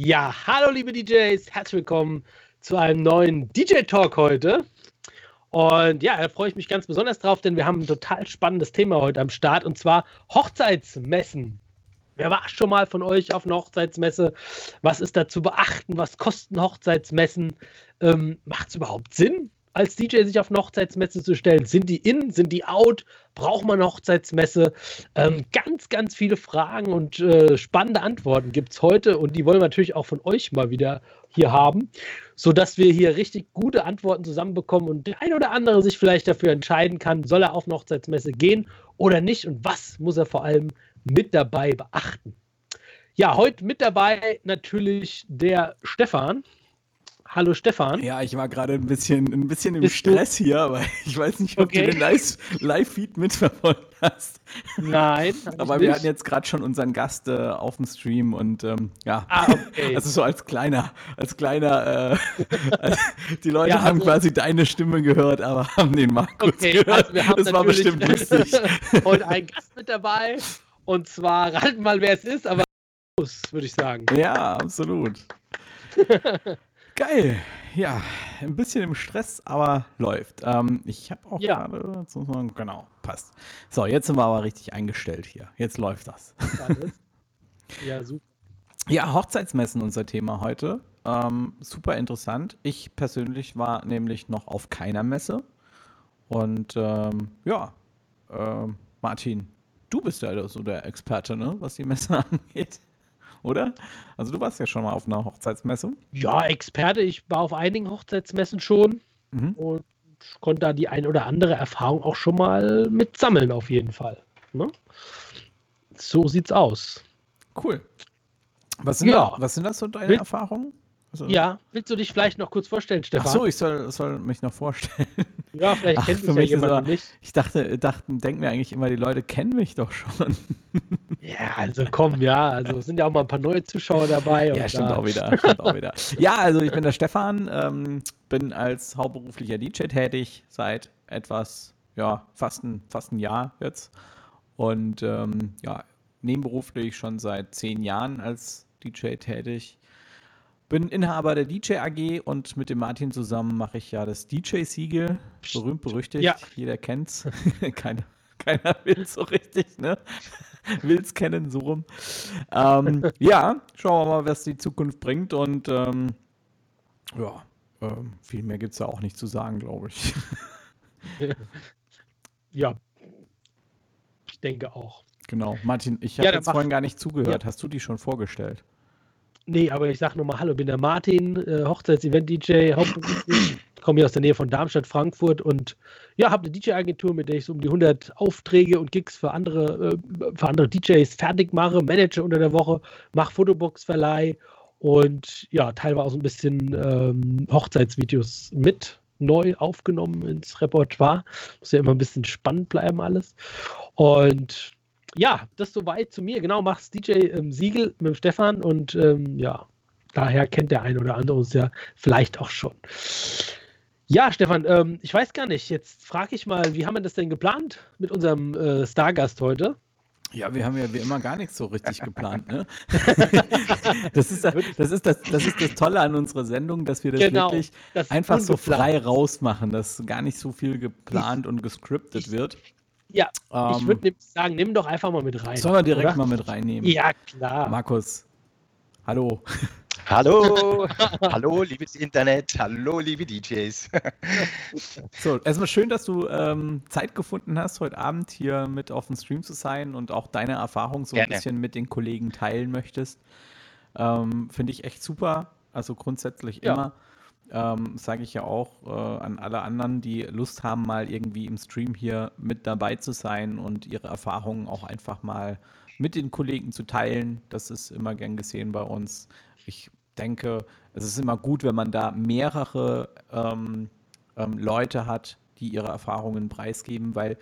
Ja, hallo liebe DJs, herzlich willkommen zu einem neuen DJ-Talk heute. Und ja, da freue ich mich ganz besonders drauf, denn wir haben ein total spannendes Thema heute am Start und zwar Hochzeitsmessen. Wer war schon mal von euch auf einer Hochzeitsmesse? Was ist da zu beachten? Was kosten Hochzeitsmessen? Ähm, Macht es überhaupt Sinn? Als DJ sich auf eine Hochzeitsmesse zu stellen? Sind die in? Sind die out? Braucht man eine Hochzeitsmesse? Ähm, ganz, ganz viele Fragen und äh, spannende Antworten gibt es heute und die wollen wir natürlich auch von euch mal wieder hier haben, sodass wir hier richtig gute Antworten zusammenbekommen und der ein oder andere sich vielleicht dafür entscheiden kann, soll er auf eine Hochzeitsmesse gehen oder nicht und was muss er vor allem mit dabei beachten. Ja, heute mit dabei natürlich der Stefan. Hallo Stefan. Ja, ich war gerade ein bisschen, ein bisschen im Bist Stress du? hier, aber ich weiß nicht, ob okay. du den Live-Feed mitverfolgt hast. Nein. aber wir hatten jetzt gerade schon unseren Gast äh, auf dem Stream und ähm, ja, ah, okay. also so als kleiner, als kleiner, äh, die Leute ja, haben also, quasi deine Stimme gehört, aber haben den Markus okay, gehört. Also das war bestimmt lustig. Heute einen Gast mit dabei und zwar raten mal, wer es ist, aber würde ich sagen. Ja, absolut. Geil. Ja, ein bisschen im Stress, aber läuft. Ähm, ich habe auch ja. gerade, genau, passt. So, jetzt sind wir aber richtig eingestellt hier. Jetzt läuft das. ja, super. Ja, Hochzeitsmessen unser Thema heute. Ähm, super interessant. Ich persönlich war nämlich noch auf keiner Messe. Und ähm, ja, äh, Martin, du bist ja so der Experte, ne, was die Messe angeht oder? Also du warst ja schon mal auf einer Hochzeitsmesse. Ja, Experte. Ich war auf einigen Hochzeitsmessen schon mhm. und konnte da die ein oder andere Erfahrung auch schon mal mit sammeln, auf jeden Fall. Ne? So sieht's aus. Cool. Was sind, ja. da, was sind das so deine Erfahrungen? Also, ja, willst du dich vielleicht noch kurz vorstellen, Stefan? Ach so, ich soll, soll mich noch vorstellen. Ja, vielleicht Ach, kennt mich ja jemand aber, nicht. Ich dachte, dachten, denken mir eigentlich immer, die Leute kennen mich doch schon. Ja, also komm, ja, also sind ja auch mal ein paar neue Zuschauer dabei. Ja, stimmt auch, wieder, stimmt auch wieder. Ja, also ich bin der Stefan, ähm, bin als hauptberuflicher DJ tätig seit etwas, ja, fast ein, fast ein Jahr jetzt. Und ähm, ja, nebenberuflich schon seit zehn Jahren als DJ tätig. Bin Inhaber der DJ AG und mit dem Martin zusammen mache ich ja das DJ-Siegel. Berühmt, berüchtigt. Ja. Jeder kennt's. keiner, keiner will so richtig, ne? Will's kennen, so rum. Ähm, ja, schauen wir mal, was die Zukunft bringt. Und ähm, ja, ähm, viel mehr gibt es da auch nicht zu sagen, glaube ich. ja, ich denke auch. Genau, Martin, ich habe ja, jetzt vorhin gar nicht zugehört. Ja. Hast du die schon vorgestellt? Nee, aber ich sage nochmal Hallo, bin der Martin, äh, Hochzeits-Event-DJ, komme hier aus der Nähe von Darmstadt, Frankfurt und ja, habe eine DJ-Agentur, mit der ich so um die 100 Aufträge und Gigs für andere, äh, für andere DJs fertig mache, manage unter der Woche, mache Fotobox-Verleih und ja, teilweise auch so ein bisschen ähm, Hochzeitsvideos mit neu aufgenommen ins Repertoire. Muss ja immer ein bisschen spannend bleiben alles. Und ja, das soweit zu mir. Genau, machst DJ ähm, Siegel mit dem Stefan und ähm, ja, daher kennt der ein oder andere uns ja vielleicht auch schon. Ja, Stefan, ähm, ich weiß gar nicht. Jetzt frage ich mal, wie haben wir das denn geplant mit unserem äh, Stargast heute? Ja, wir haben ja wie immer gar nichts so richtig geplant, ne? das, ist das, ist das, das ist das Tolle an unserer Sendung, dass wir das genau, wirklich das einfach so frei rausmachen, dass gar nicht so viel geplant und gescriptet wird. Ja, ähm, ich würde sagen, nimm doch einfach mal mit rein. Sollen wir direkt oder? mal mit reinnehmen? Ja, klar. Markus, hallo. Hallo, hallo, liebes Internet, hallo, liebe DJs. so, erstmal schön, dass du ähm, Zeit gefunden hast, heute Abend hier mit auf dem Stream zu sein und auch deine Erfahrung so Gerne. ein bisschen mit den Kollegen teilen möchtest. Ähm, Finde ich echt super. Also grundsätzlich ja. immer ähm, sage ich ja auch äh, an alle anderen, die Lust haben, mal irgendwie im Stream hier mit dabei zu sein und ihre Erfahrungen auch einfach mal mit den Kollegen zu teilen. Das ist immer gern gesehen bei uns. Ich denke, es ist immer gut, wenn man da mehrere ähm, ähm, Leute hat, die ihre Erfahrungen preisgeben, weil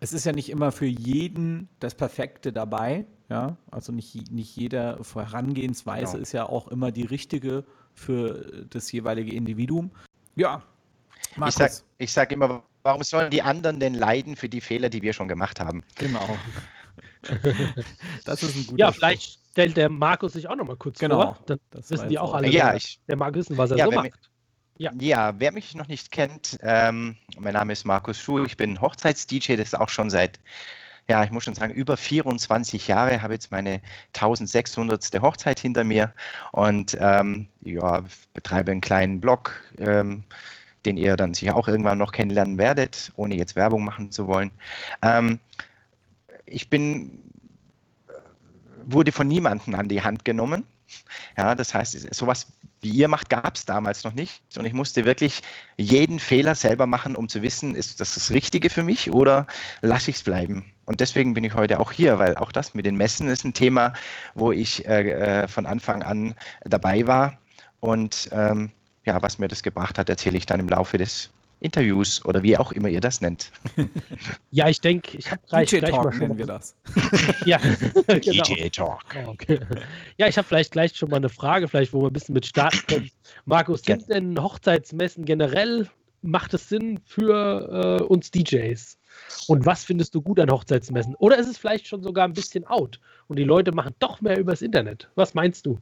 es ist ja nicht immer für jeden das Perfekte dabei. Ja, also nicht, nicht jede Vorangehensweise genau. ist ja auch immer die richtige für das jeweilige Individuum. Ja, Markus. Ich sage ich sag immer, warum sollen die anderen denn leiden für die Fehler, die wir schon gemacht haben? Genau. das ist ein guter Ja, vielleicht, stellt der Markus sich auch noch mal kurz genau, vor. Dann das wissen die auch alle. Ja, ich, der mag wissen, was er ja, so macht. Ja. ja, wer mich noch nicht kennt, ähm, mein Name ist Markus Schuh, ich bin Hochzeits-DJ, das ist auch schon seit, ja, ich muss schon sagen, über 24 Jahre, habe jetzt meine 1600. Hochzeit hinter mir und ähm, ja, betreibe einen kleinen Blog, ähm, den ihr dann sicher auch irgendwann noch kennenlernen werdet, ohne jetzt Werbung machen zu wollen. Ähm, ich bin, wurde von niemandem an die Hand genommen. Ja, das heißt, sowas wie ihr macht, gab es damals noch nicht. Und ich musste wirklich jeden Fehler selber machen, um zu wissen, ist das das Richtige für mich oder lasse ich es bleiben? Und deswegen bin ich heute auch hier, weil auch das mit den Messen ist ein Thema, wo ich äh, äh von Anfang an dabei war. Und ähm, ja, was mir das gebracht hat, erzähle ich dann im Laufe des Interviews oder wie auch immer ihr das nennt. Ja, ich denke, ich habe gleich, DJ gleich Talk mal schon nennen wir das. ja, genau. DJ Talk. Okay. Ja, ich habe vielleicht gleich schon mal eine Frage, vielleicht wo wir ein bisschen mit starten können. Markus, sind denn Hochzeitsmessen generell macht es Sinn für äh, uns DJs? Und was findest du gut an Hochzeitsmessen? Oder ist es vielleicht schon sogar ein bisschen out und die Leute machen doch mehr übers Internet? Was meinst du?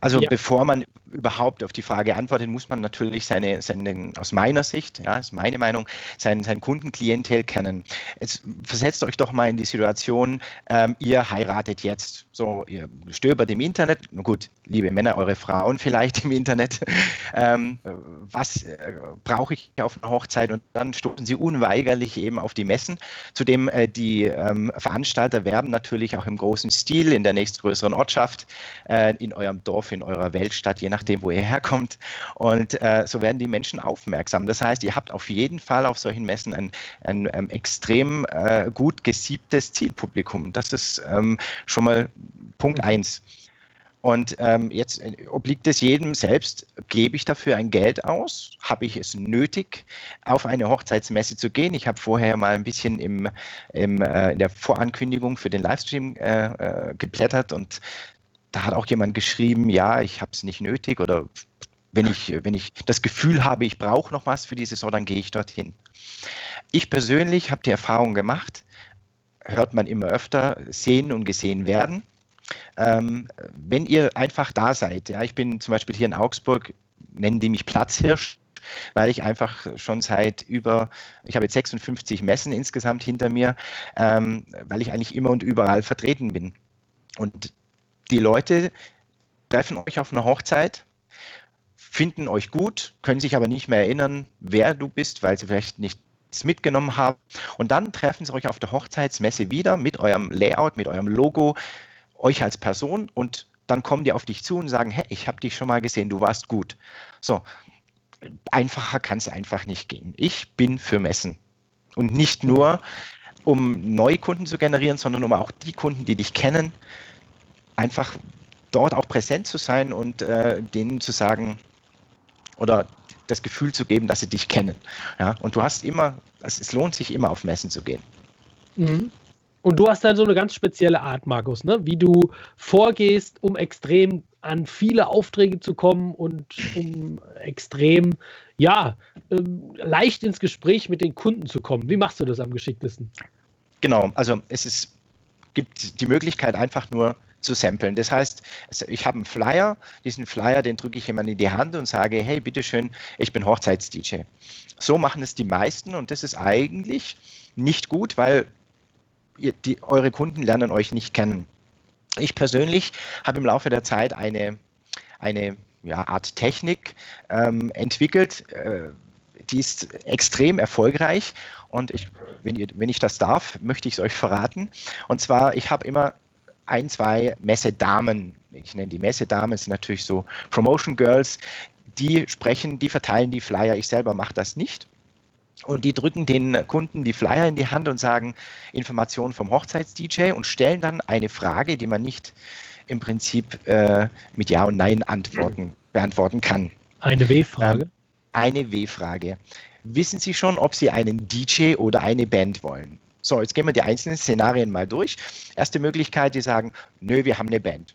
Also ja. bevor man überhaupt auf die Frage antwortet, muss man natürlich seine, seine aus meiner Sicht, ja, ist meine Meinung, sein, sein Kundenklientel kennen. Jetzt versetzt euch doch mal in die Situation, ähm, ihr heiratet jetzt. So, ihr stöbert im Internet, na gut, liebe Männer, eure Frauen vielleicht im Internet, ähm, was äh, brauche ich auf einer Hochzeit? Und dann stoßen sie unweigerlich eben auf die Messen. Zudem äh, die ähm, Veranstalter werben natürlich auch im großen Stil in der nächstgrößeren Ortschaft, äh, in eurem Dorf, in eurer Weltstadt, je nach nachdem, wo ihr herkommt. Und äh, so werden die Menschen aufmerksam. Das heißt, ihr habt auf jeden Fall auf solchen Messen ein, ein, ein extrem äh, gut gesiebtes Zielpublikum. Das ist ähm, schon mal Punkt eins. Und ähm, jetzt äh, obliegt es jedem selbst, gebe ich dafür ein Geld aus? Habe ich es nötig, auf eine Hochzeitsmesse zu gehen? Ich habe vorher mal ein bisschen im, im, äh, in der Vorankündigung für den Livestream äh, äh, geblättert und da hat auch jemand geschrieben, ja, ich habe es nicht nötig oder wenn ich, wenn ich das Gefühl habe, ich brauche noch was für die Saison, dann gehe ich dorthin. Ich persönlich habe die Erfahrung gemacht, hört man immer öfter, sehen und gesehen werden. Ähm, wenn ihr einfach da seid, ja, ich bin zum Beispiel hier in Augsburg, nennen die mich Platzhirsch, weil ich einfach schon seit über, ich habe jetzt 56 Messen insgesamt hinter mir, ähm, weil ich eigentlich immer und überall vertreten bin. Und die Leute treffen euch auf einer Hochzeit, finden euch gut, können sich aber nicht mehr erinnern, wer du bist, weil sie vielleicht nichts mitgenommen haben. Und dann treffen sie euch auf der Hochzeitsmesse wieder mit eurem Layout, mit eurem Logo, euch als Person und dann kommen die auf dich zu und sagen, hey, ich habe dich schon mal gesehen, du warst gut. So, einfacher kann es einfach nicht gehen. Ich bin für Messen. Und nicht nur, um neue Kunden zu generieren, sondern um auch die Kunden, die dich kennen, einfach dort auch präsent zu sein und äh, denen zu sagen oder das Gefühl zu geben, dass sie dich kennen. Ja? Und du hast immer, es lohnt sich immer auf Messen zu gehen. Mhm. Und du hast dann so eine ganz spezielle Art, Markus, ne? wie du vorgehst, um extrem an viele Aufträge zu kommen und um extrem, ja, ähm, leicht ins Gespräch mit den Kunden zu kommen. Wie machst du das am geschicktesten? Genau, also es ist, gibt die Möglichkeit einfach nur zu samplen. Das heißt, ich habe einen Flyer, diesen Flyer, den drücke ich jemand in die Hand und sage, hey, bitteschön, ich bin Hochzeits-DJ. So machen es die meisten und das ist eigentlich nicht gut, weil ihr, die, eure Kunden lernen euch nicht kennen. Ich persönlich habe im Laufe der Zeit eine, eine ja, Art Technik ähm, entwickelt, äh, die ist extrem erfolgreich und ich, wenn, ihr, wenn ich das darf, möchte ich es euch verraten. Und zwar, ich habe immer ein, zwei Messedamen, ich nenne die Messedamen, sind natürlich so Promotion Girls, die sprechen, die verteilen die Flyer. Ich selber mache das nicht. Und die drücken den Kunden die Flyer in die Hand und sagen Informationen vom Hochzeits-DJ und stellen dann eine Frage, die man nicht im Prinzip äh, mit Ja und Nein antworten, beantworten kann. Eine W-Frage? Ähm, eine W-Frage. Wissen Sie schon, ob Sie einen DJ oder eine Band wollen? So, jetzt gehen wir die einzelnen Szenarien mal durch. Erste Möglichkeit, die sagen, nö, wir haben eine Band.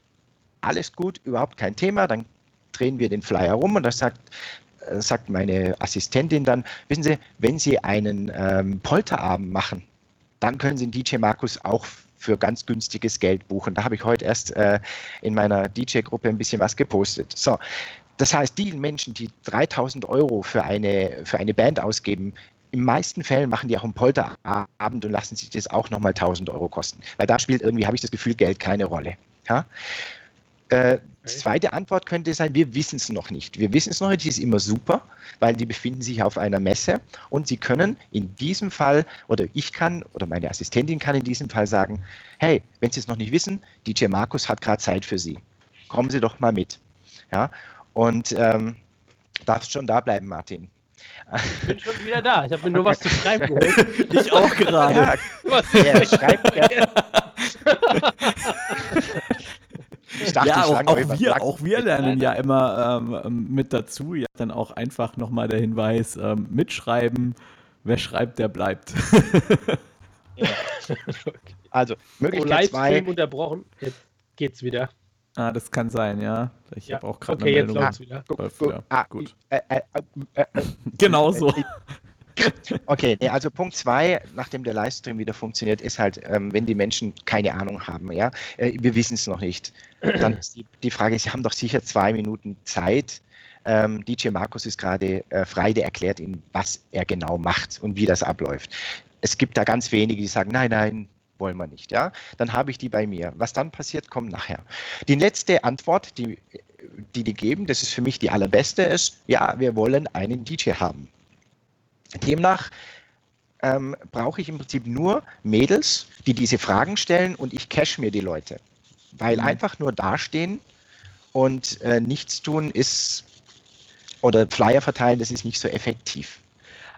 Alles gut, überhaupt kein Thema. Dann drehen wir den Flyer rum und das sagt, äh, sagt meine Assistentin dann, wissen Sie, wenn Sie einen ähm, Polterabend machen, dann können Sie den DJ Markus auch für ganz günstiges Geld buchen. Da habe ich heute erst äh, in meiner DJ-Gruppe ein bisschen was gepostet. So, das heißt, die Menschen, die 3000 Euro für eine, für eine Band ausgeben, in meisten Fällen machen die auch einen Polterabend und lassen sich das auch nochmal 1000 Euro kosten. Weil da spielt irgendwie, habe ich das Gefühl, Geld keine Rolle. Ja? Äh, zweite Antwort könnte sein, wir wissen es noch nicht. Wir wissen es noch nicht, die ist immer super, weil die befinden sich auf einer Messe und sie können in diesem Fall, oder ich kann, oder meine Assistentin kann in diesem Fall sagen, hey, wenn Sie es noch nicht wissen, DJ Markus hat gerade Zeit für Sie. Kommen Sie doch mal mit. Ja, und ähm, darfst schon da bleiben, Martin. Ich bin schon wieder da. Ich habe mir nur was zu schreiben geholt. ich auch gerade. Ja, was? Ja, schreibt, ja. Ich dachte, ja, auch, auch wir, auch wir lernen ja immer ähm, ähm, mit dazu. Ja, dann auch einfach nochmal der Hinweis: ähm, mitschreiben. Wer schreibt, der bleibt. ja. Also, Möglichkeit oh, Livestream unterbrochen. Jetzt geht's wieder. Ah, das kann sein, ja. Ich ja. habe auch gerade okay, eine Meldung. Jetzt wieder. Läuft wieder. Ah, gut. Äh, äh, äh, genau so. Okay, nee, also Punkt zwei, nachdem der Livestream wieder funktioniert, ist halt, ähm, wenn die Menschen keine Ahnung haben, ja, äh, wir wissen es noch nicht. Dann ist die, die, Frage, Sie haben doch sicher zwei Minuten Zeit. Ähm, DJ Markus ist gerade äh, frei, der erklärt Ihnen, was er genau macht und wie das abläuft. Es gibt da ganz wenige, die sagen, nein, nein, wollen wir nicht, ja. Dann habe ich die bei mir. Was dann passiert, kommt nachher. Die letzte Antwort, die die, die geben, das ist für mich die allerbeste, ist, ja, wir wollen einen DJ haben. Demnach ähm, brauche ich im Prinzip nur Mädels, die diese Fragen stellen und ich cache mir die Leute. Weil mhm. einfach nur dastehen und äh, nichts tun ist, oder Flyer verteilen, das ist nicht so effektiv.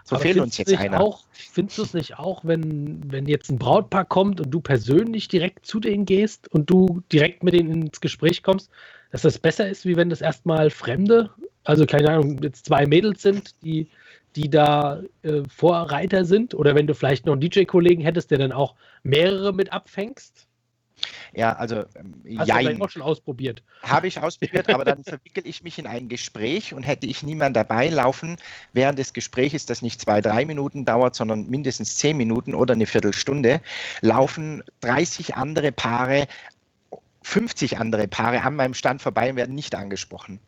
So Aber fehlt uns jetzt einer. Auch, findest du es nicht auch, wenn, wenn jetzt ein Brautpaar kommt und du persönlich direkt zu denen gehst und du direkt mit denen ins Gespräch kommst, dass das besser ist, wie wenn das erstmal Fremde, also keine Ahnung, jetzt zwei Mädels sind, die die da äh, Vorreiter sind? Oder wenn du vielleicht noch einen DJ-Kollegen hättest, der dann auch mehrere mit abfängst? Ja, also ähm, Hast jein. du auch schon ausprobiert? Habe ich ausprobiert, aber dann verwickel ich mich in ein Gespräch und hätte ich niemanden dabei laufen während des Gesprächs, das nicht zwei, drei Minuten dauert, sondern mindestens zehn Minuten oder eine Viertelstunde, laufen 30 andere Paare, 50 andere Paare an meinem Stand vorbei und werden nicht angesprochen.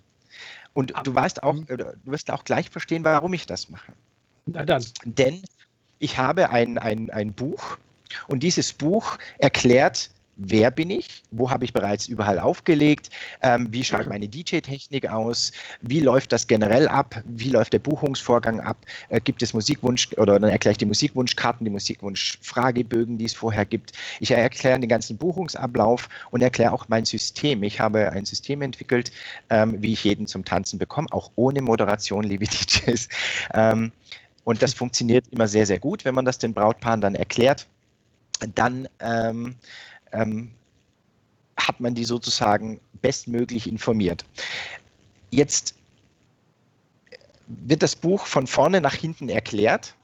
Und du weißt auch, du wirst auch gleich verstehen, warum ich das mache. Na dann. Denn ich habe ein, ein, ein Buch und dieses Buch erklärt wer bin ich, wo habe ich bereits überall aufgelegt, ähm, wie schaut meine DJ-Technik aus, wie läuft das generell ab, wie läuft der Buchungsvorgang ab, äh, gibt es Musikwunsch oder dann erkläre ich die Musikwunschkarten, die Musikwunschfragebögen, die es vorher gibt. Ich erkläre den ganzen Buchungsablauf und erkläre auch mein System. Ich habe ein System entwickelt, ähm, wie ich jeden zum Tanzen bekomme, auch ohne Moderation, liebe DJs. Ähm, und das funktioniert immer sehr, sehr gut, wenn man das den Brautpaaren dann erklärt. Dann ähm, ähm, hat man die sozusagen bestmöglich informiert. Jetzt wird das Buch von vorne nach hinten erklärt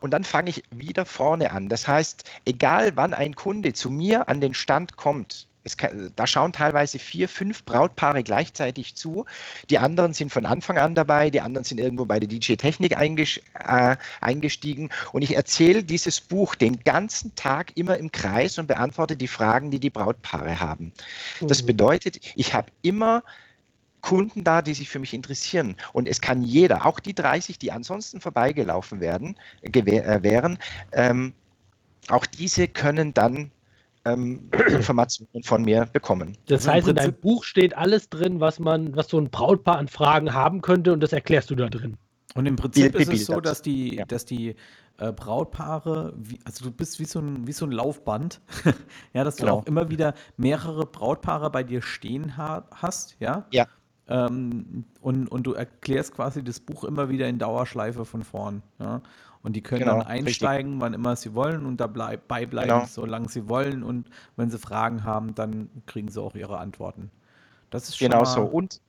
und dann fange ich wieder vorne an. Das heißt, egal wann ein Kunde zu mir an den Stand kommt, kann, da schauen teilweise vier, fünf Brautpaare gleichzeitig zu. Die anderen sind von Anfang an dabei, die anderen sind irgendwo bei der DJ-Technik äh, eingestiegen. Und ich erzähle dieses Buch den ganzen Tag immer im Kreis und beantworte die Fragen, die die Brautpaare haben. Das mhm. bedeutet, ich habe immer Kunden da, die sich für mich interessieren. Und es kann jeder, auch die 30, die ansonsten vorbeigelaufen werden, äh, wären, ähm, auch diese können dann ähm, Informationen von mir bekommen. Das also heißt, in deinem Buch steht alles drin, was man, was so ein Brautpaar an Fragen haben könnte und das erklärst du da drin. Und im Prinzip ist es so, dass die, ja. dass die äh, Brautpaare, wie, also du bist wie so ein, wie so ein Laufband, ja, dass du genau. auch immer wieder mehrere Brautpaare bei dir stehen ha hast, ja? Ja. Ähm, und, und du erklärst quasi das Buch immer wieder in Dauerschleife von vorn, ja? Und die können genau, dann einsteigen, richtig. wann immer sie wollen und dabei bleiben, genau. solange sie wollen. Und wenn sie Fragen haben, dann kriegen sie auch ihre Antworten. Das ist schon genau so. Und,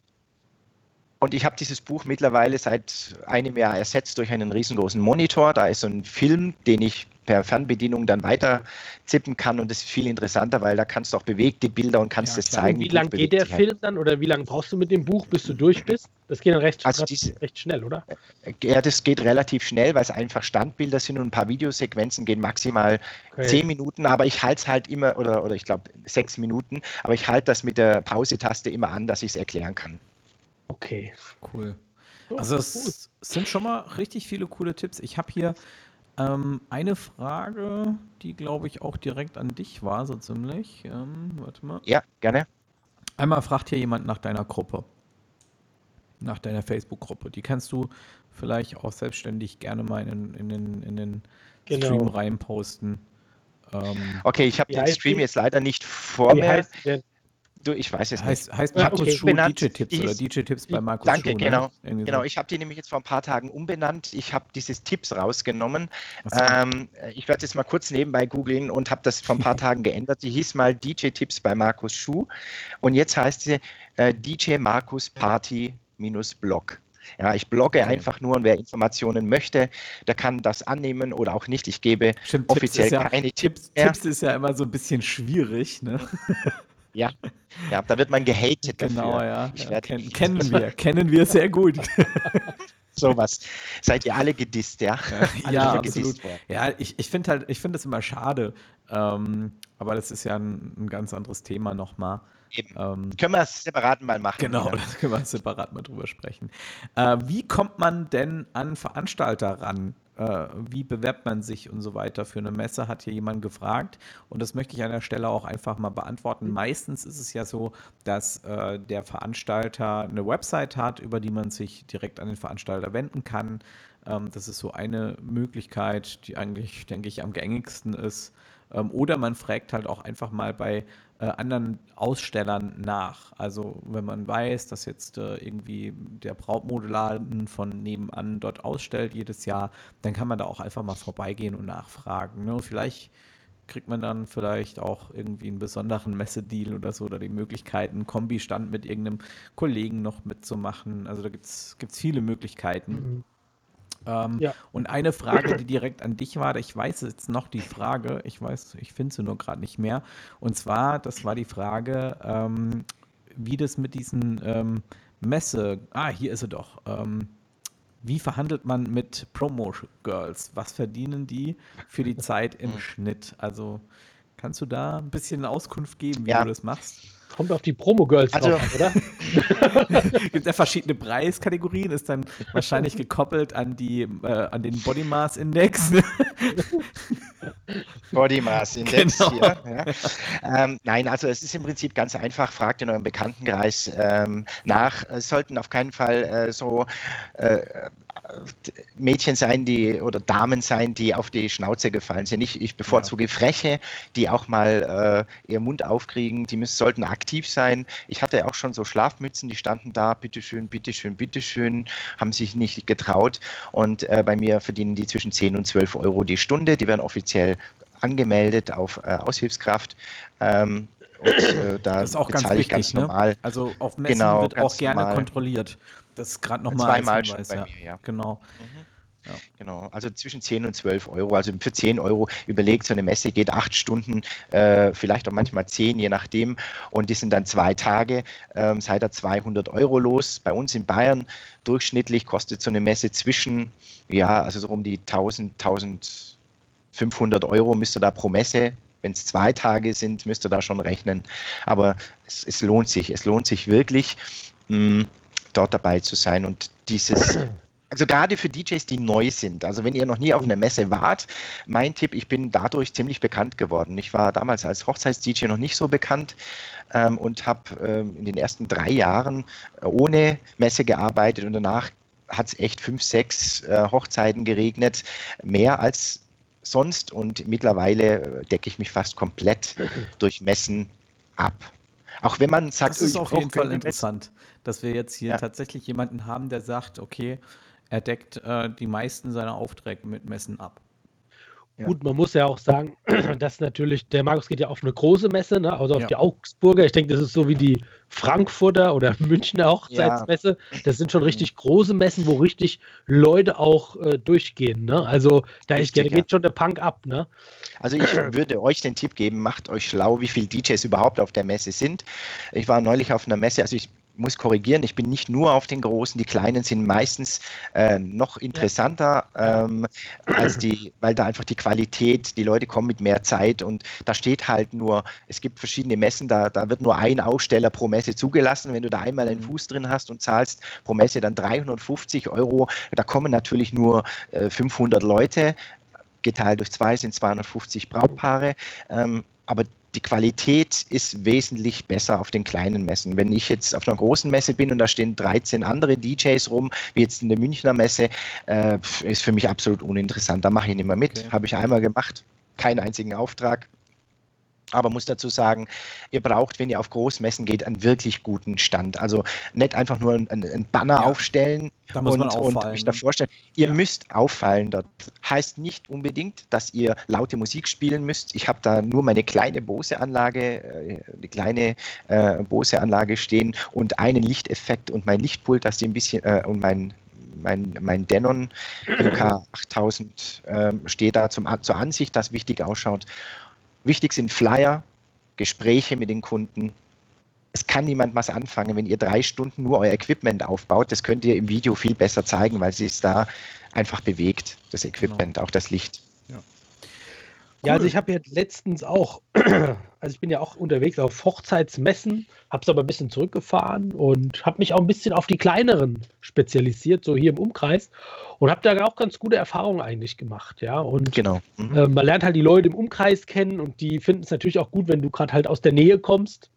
und ich habe dieses Buch mittlerweile seit einem Jahr ersetzt durch einen riesengroßen Monitor. Da ist so ein Film, den ich per Fernbedienung dann weiter zippen kann und das ist viel interessanter, weil da kannst du auch bewegte Bilder und kannst ja, das zeigen. Wie lange geht der Film dann oder wie lange brauchst du mit dem Buch, bis du durch bist? Das geht dann recht, also diese, recht schnell, oder? Ja, das geht relativ schnell, weil es einfach Standbilder sind und ein paar Videosequenzen gehen maximal okay. zehn Minuten, aber ich halte es halt immer, oder, oder ich glaube sechs Minuten, aber ich halte das mit der Pause-Taste immer an, dass ich es erklären kann. Okay. Cool. Also es sind schon mal richtig viele coole Tipps. Ich habe hier ähm, eine Frage, die glaube ich auch direkt an dich war, so ziemlich. Ähm, warte mal. Ja, gerne. Einmal fragt hier jemand nach deiner Gruppe. Nach deiner Facebook-Gruppe. Die kannst du vielleicht auch selbstständig gerne mal in, in, in, in den genau. Stream reinposten. Ähm, okay, ich habe den Stream jetzt leider nicht vor mir. Heißt, Du, ich weiß es heißt, nicht. Heißt Markus okay. Schuh DJ-Tipps oder DJ-Tipps bei Markus Danke, Schuh, ne? genau. Ne? Genau, ich habe die nämlich jetzt vor ein paar Tagen umbenannt. Ich habe dieses Tipps rausgenommen. So. Ähm, ich werde jetzt mal kurz nebenbei googeln und habe das vor ein paar Tagen geändert. Die hieß mal DJ-Tipps bei Markus Schuh und jetzt heißt sie äh, DJ Markus Party Blog. Ja, ich blogge okay. einfach nur und wer Informationen möchte, der kann das annehmen oder auch nicht. Ich gebe Stimmt, offiziell Tipps keine Tipps. Tipps, Tipps ist ja immer so ein bisschen schwierig. Ne? Ja, ja, da wird man gehatet genau, dafür. ja. Ich ja ken kennen wir, kennen wir sehr gut. Sowas. Seid ihr alle gedisst, ja? Ja, ja absolut. Ja, ich, ich finde halt, ich finde es immer schade, ähm, aber das ist ja ein, ein ganz anderes Thema nochmal. Ähm, können wir es separat mal machen. Genau, ja. das können wir separat mal drüber sprechen. Äh, wie kommt man denn an Veranstalter ran? Äh, wie bewerbt man sich und so weiter für eine Messe, hat hier jemand gefragt. Und das möchte ich an der Stelle auch einfach mal beantworten. Mhm. Meistens ist es ja so, dass äh, der Veranstalter eine Website hat, über die man sich direkt an den Veranstalter wenden kann. Ähm, das ist so eine Möglichkeit, die eigentlich, denke ich, am gängigsten ist. Ähm, oder man fragt halt auch einfach mal bei äh, anderen Ausstellern nach. Also wenn man weiß, dass jetzt äh, irgendwie der Brautmodeladen von nebenan dort ausstellt jedes Jahr, dann kann man da auch einfach mal vorbeigehen und nachfragen. Ne? Vielleicht kriegt man dann vielleicht auch irgendwie einen besonderen Messedeal oder so oder die Möglichkeit, einen Kombistand mit irgendeinem Kollegen noch mitzumachen. Also da gibt es viele Möglichkeiten. Mhm. Ähm, ja. Und eine Frage, die direkt an dich war, ich weiß jetzt noch die Frage, ich weiß, ich finde sie nur gerade nicht mehr. Und zwar, das war die Frage, ähm, wie das mit diesen ähm, Messe, ah, hier ist sie doch. Ähm, wie verhandelt man mit Promo-Girls? Was verdienen die für die Zeit im Schnitt? Also kannst du da ein bisschen Auskunft geben, wie ja. du das machst? Kommt auf die Promo-Girls also, drauf, oder? Gibt ja verschiedene Preiskategorien, ist dann wahrscheinlich gekoppelt an, die, äh, an den Body Mass Index. Body Mass Index genau. hier. Ja. Ähm, nein, also es ist im Prinzip ganz einfach. Fragt in eurem Bekanntenkreis ähm, nach. Es sollten auf keinen Fall äh, so äh, Mädchen sein, die oder Damen sein, die auf die Schnauze gefallen sind. Ich, ich bevorzuge ja. Freche, die auch mal äh, ihr Mund aufkriegen. Die müssen, sollten aktiv sein. Ich hatte auch schon so Schlafmützen, die standen da, bitteschön, bitteschön, bitteschön, haben sich nicht getraut. Und äh, bei mir verdienen die zwischen 10 und 12 Euro die Stunde. Die werden offiziell angemeldet auf äh, Aushilfskraft. Ähm, und, äh, da das ist auch ganz wichtig, ganz ne? normal. Also auf Messen genau, wird auch gerne normal. kontrolliert. Das ist gerade nochmal Zweimal schon bei ja. mir, ja. Genau. Mhm. Ja. Genau, also zwischen 10 und 12 Euro. Also für 10 Euro überlegt, so eine Messe geht acht Stunden, äh, vielleicht auch manchmal 10, je nachdem. Und die sind dann zwei Tage, ähm, seid ihr 200 Euro los. Bei uns in Bayern durchschnittlich kostet so eine Messe zwischen, ja, also so um die 1000, 1500 Euro müsst ihr da pro Messe wenn es zwei Tage sind, müsst ihr da schon rechnen. Aber es, es lohnt sich, es lohnt sich wirklich. Mh, dort dabei zu sein und dieses also gerade für DJs, die neu sind. Also wenn ihr noch nie auf einer Messe wart, mein Tipp, ich bin dadurch ziemlich bekannt geworden. Ich war damals als Hochzeits-DJ noch nicht so bekannt ähm, und habe ähm, in den ersten drei Jahren ohne Messe gearbeitet und danach hat es echt fünf, sechs äh, Hochzeiten geregnet, mehr als sonst und mittlerweile äh, decke ich mich fast komplett durch Messen ab. Auch wenn man sagt, das ist auf jeden Fall interessant, dass wir jetzt hier ja. tatsächlich jemanden haben, der sagt, okay, er deckt äh, die meisten seiner Aufträge mit Messen ab. Ja. Gut, man muss ja auch sagen, dass natürlich, der Markus geht ja auf eine große Messe, ne? also auf ja. die Augsburger. Ich denke, das ist so wie die Frankfurter oder Münchner Hochzeitsmesse. Ja. Das sind schon richtig große Messen, wo richtig Leute auch äh, durchgehen. Ne? Also da, ist, da geht schon der Punk ab. Ne? Also ich würde euch den Tipp geben, macht euch schlau, wie viele DJs überhaupt auf der Messe sind. Ich war neulich auf einer Messe, also ich muss korrigieren, ich bin nicht nur auf den großen, die kleinen sind meistens äh, noch interessanter ähm, als die, weil da einfach die Qualität, die Leute kommen mit mehr Zeit und da steht halt nur, es gibt verschiedene Messen, da, da wird nur ein Aussteller pro Messe zugelassen. Wenn du da einmal einen mhm. Fuß drin hast und zahlst pro Messe dann 350 Euro, da kommen natürlich nur äh, 500 Leute geteilt durch zwei sind 250 Brautpaare. Ähm, aber die Qualität ist wesentlich besser auf den kleinen Messen. Wenn ich jetzt auf einer großen Messe bin und da stehen 13 andere DJs rum, wie jetzt in der Münchner Messe, äh, ist für mich absolut uninteressant. Da mache ich nicht mehr mit. Okay. Habe ich einmal gemacht, keinen einzigen Auftrag. Aber muss dazu sagen, ihr braucht, wenn ihr auf Großmessen geht, einen wirklich guten Stand. Also nicht einfach nur einen, einen Banner ja, aufstellen und, und euch da vorstellen. Ihr ja. müsst auffallen dort. Heißt nicht unbedingt, dass ihr laute Musik spielen müsst. Ich habe da nur meine kleine Bose-Anlage, äh, eine kleine äh, Bose-Anlage stehen und einen Lichteffekt und mein Lichtpult, dass die ein bisschen äh, und mein mein, mein Denon MK8000 äh, steht da zum, zur Ansicht, das wichtig ausschaut. Wichtig sind Flyer, Gespräche mit den Kunden. Es kann niemand was anfangen, wenn ihr drei Stunden nur euer Equipment aufbaut. Das könnt ihr im Video viel besser zeigen, weil sie es da einfach bewegt, das Equipment, genau. auch das Licht. Ja. Also ich habe jetzt letztens auch, also ich bin ja auch unterwegs auf Hochzeitsmessen, habe es aber ein bisschen zurückgefahren und habe mich auch ein bisschen auf die kleineren spezialisiert, so hier im Umkreis und habe da auch ganz gute Erfahrungen eigentlich gemacht, ja. Und genau. Mhm. Äh, man lernt halt die Leute im Umkreis kennen und die finden es natürlich auch gut, wenn du gerade halt aus der Nähe kommst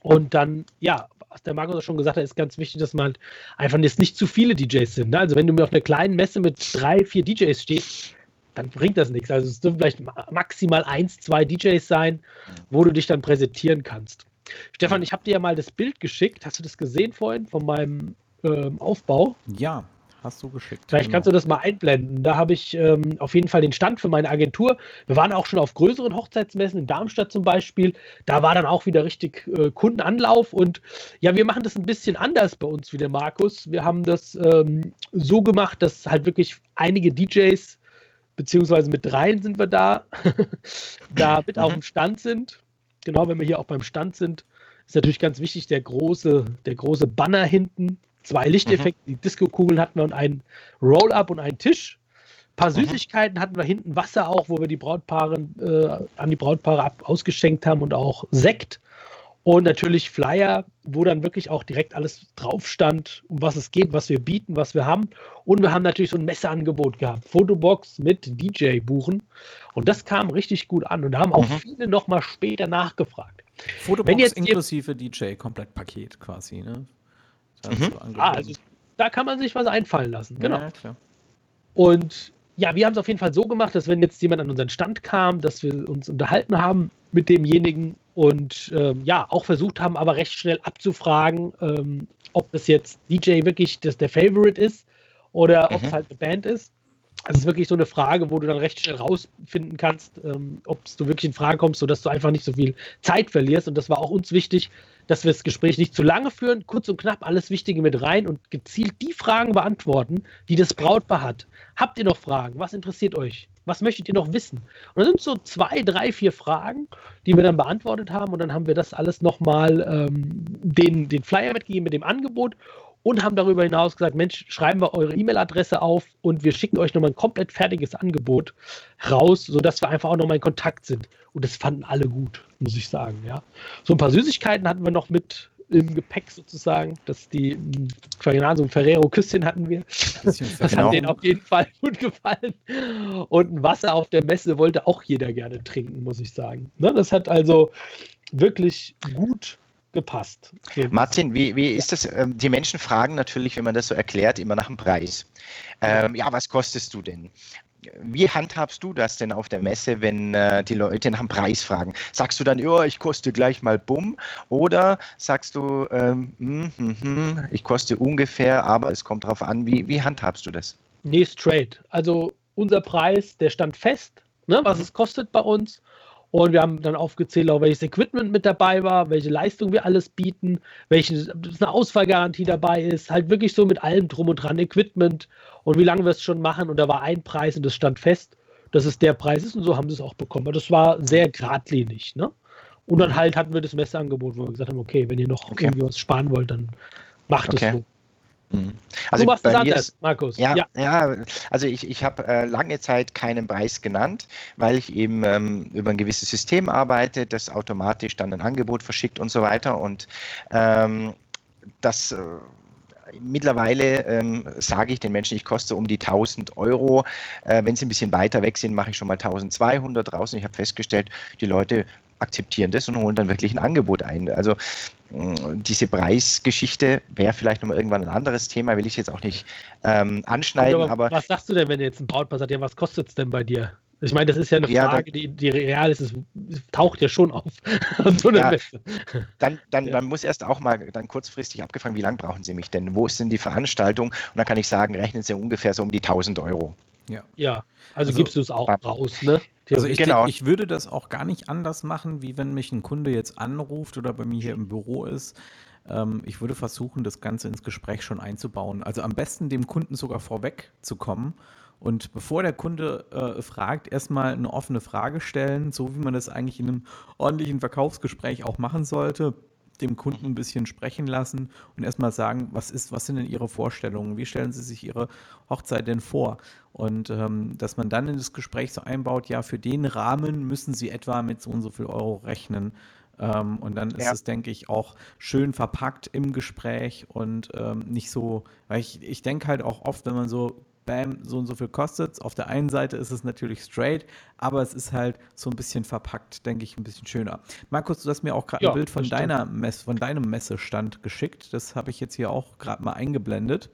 und dann, ja, was der Markus auch schon gesagt hat, ist ganz wichtig, dass man halt einfach jetzt nicht zu viele DJs sind. Ne? Also wenn du mir auf einer kleinen Messe mit drei, vier DJs stehst, dann bringt das nichts. Also es dürfen vielleicht maximal eins, zwei DJs sein, wo du dich dann präsentieren kannst. Stefan, ich habe dir ja mal das Bild geschickt. Hast du das gesehen vorhin von meinem ähm, Aufbau? Ja, hast du geschickt. Vielleicht genau. kannst du das mal einblenden. Da habe ich ähm, auf jeden Fall den Stand für meine Agentur. Wir waren auch schon auf größeren Hochzeitsmessen in Darmstadt zum Beispiel. Da war dann auch wieder richtig äh, Kundenanlauf. Und ja, wir machen das ein bisschen anders bei uns wie der Markus. Wir haben das ähm, so gemacht, dass halt wirklich einige DJs beziehungsweise mit dreien sind wir da, da mit auf mhm. dem Stand sind. Genau, wenn wir hier auch beim Stand sind, ist natürlich ganz wichtig der große, der große Banner hinten. Zwei Lichteffekte, mhm. die Disco-Kugeln hatten wir und ein Roll-Up und einen Tisch. Ein paar mhm. Süßigkeiten hatten wir hinten, Wasser auch, wo wir die Brautpaare äh, an die Brautpaare ab, ausgeschenkt haben und auch Sekt. Und natürlich Flyer, wo dann wirklich auch direkt alles drauf stand, um was es geht, was wir bieten, was wir haben. Und wir haben natürlich so ein Messeangebot gehabt. Fotobox mit DJ buchen. Und das kam richtig gut an. Und da haben auch mhm. viele nochmal später nachgefragt. Fotobox Wenn jetzt inklusive DJ-Komplettpaket quasi, ne? Mhm. So ah, also da kann man sich was einfallen lassen. Genau. Ja, und ja, wir haben es auf jeden Fall so gemacht, dass wenn jetzt jemand an unseren Stand kam, dass wir uns unterhalten haben mit demjenigen und ähm, ja, auch versucht haben, aber recht schnell abzufragen, ähm, ob das jetzt DJ wirklich das, der Favorite ist oder mhm. ob es halt eine Band ist. Also es ist wirklich so eine Frage, wo du dann recht schnell rausfinden kannst, ähm, ob du wirklich in Frage kommst, sodass du einfach nicht so viel Zeit verlierst. Und das war auch uns wichtig, dass wir das Gespräch nicht zu lange führen, kurz und knapp alles Wichtige mit rein und gezielt die Fragen beantworten, die das Brautpaar hat. Habt ihr noch Fragen? Was interessiert euch? Was möchtet ihr noch wissen? Und das sind so zwei, drei, vier Fragen, die wir dann beantwortet haben. Und dann haben wir das alles nochmal ähm, den, den Flyer mitgegeben mit dem Angebot und haben darüber hinaus gesagt, Mensch, schreiben wir eure E-Mail-Adresse auf und wir schicken euch nochmal ein komplett fertiges Angebot raus, sodass wir einfach auch nochmal in Kontakt sind. Und das fanden alle gut, muss ich sagen. Ja. So ein paar Süßigkeiten hatten wir noch mit im Gepäck sozusagen, dass die Quaginal, so ein Ferrero-Küsschen hatten wir. Das hat denen auf jeden Fall gut gefallen. Und ein Wasser auf der Messe wollte auch jeder gerne trinken, muss ich sagen. Ne, das hat also wirklich gut gepasst. Martin, wie, wie ist das? Ähm, die Menschen fragen natürlich, wenn man das so erklärt, immer nach dem Preis. Ähm, ja, was kostest du denn? Wie handhabst du das denn auf der Messe, wenn äh, die Leute nach dem Preis fragen? Sagst du dann, ja, ich koste gleich mal Bumm? Oder sagst du, ähm, mm, mm, mm, ich koste ungefähr, aber es kommt darauf an, wie, wie handhabst du das? Nee, straight. Also unser Preis, der stand fest ne, was es kostet bei uns. Und wir haben dann aufgezählt, auch welches Equipment mit dabei war, welche Leistung wir alles bieten, welche eine Ausfallgarantie dabei ist, halt wirklich so mit allem drum und dran, Equipment und wie lange wir es schon machen. Und da war ein Preis und das stand fest, dass es der Preis ist und so haben sie es auch bekommen. Aber das war sehr geradlinig, ne? Und dann halt hatten wir das Messeangebot, wo wir gesagt haben, okay, wenn ihr noch okay. irgendwie was sparen wollt, dann macht es okay. so. Mhm. Also du machst bei mir ist, Markus. Ja, ja, ja. also ich, ich habe äh, lange Zeit keinen Preis genannt, weil ich eben ähm, über ein gewisses System arbeite, das automatisch dann ein Angebot verschickt und so weiter. Und ähm, das äh, mittlerweile ähm, sage ich den Menschen, ich koste um die 1000 Euro. Äh, wenn sie ein bisschen weiter weg sind, mache ich schon mal 1200 draußen. Ich habe festgestellt, die Leute akzeptieren das und holen dann wirklich ein Angebot ein. Also diese Preisgeschichte wäre vielleicht nochmal irgendwann ein anderes Thema, will ich jetzt auch nicht ähm, anschneiden. Aber, aber, was sagst du denn, wenn jetzt ein Brautpaar sagt, ja, was kostet es denn bei dir? Ich meine, das ist ja eine ja, Frage, die, die real ist. Es taucht ja schon auf. so ja, dann, dann, ja. dann muss erst auch mal dann kurzfristig abgefangen, wie lange brauchen Sie mich denn? Wo ist denn die Veranstaltung? Und dann kann ich sagen, rechnen Sie ungefähr so um die 1000 Euro. Ja, ja also, also gibst du es auch raus, ne? Also ich, genau. ich würde das auch gar nicht anders machen, wie wenn mich ein Kunde jetzt anruft oder bei mir hier im Büro ist. Ähm, ich würde versuchen, das Ganze ins Gespräch schon einzubauen. Also am besten dem Kunden sogar vorweg zu kommen und bevor der Kunde äh, fragt, erstmal eine offene Frage stellen, so wie man das eigentlich in einem ordentlichen Verkaufsgespräch auch machen sollte dem Kunden ein bisschen sprechen lassen und erstmal sagen, was ist, was sind denn Ihre Vorstellungen? Wie stellen Sie sich Ihre Hochzeit denn vor? Und ähm, dass man dann in das Gespräch so einbaut, ja, für den Rahmen müssen Sie etwa mit so und so viel Euro rechnen. Ähm, und dann ist ja. es, denke ich, auch schön verpackt im Gespräch und ähm, nicht so, weil ich, ich denke halt auch oft, wenn man so bam, so und so viel kostet es. Auf der einen Seite ist es natürlich straight, aber es ist halt so ein bisschen verpackt, denke ich, ein bisschen schöner. Markus, du hast mir auch gerade ja, ein Bild von, deiner Mess von deinem Messestand geschickt. Das habe ich jetzt hier auch gerade mal eingeblendet.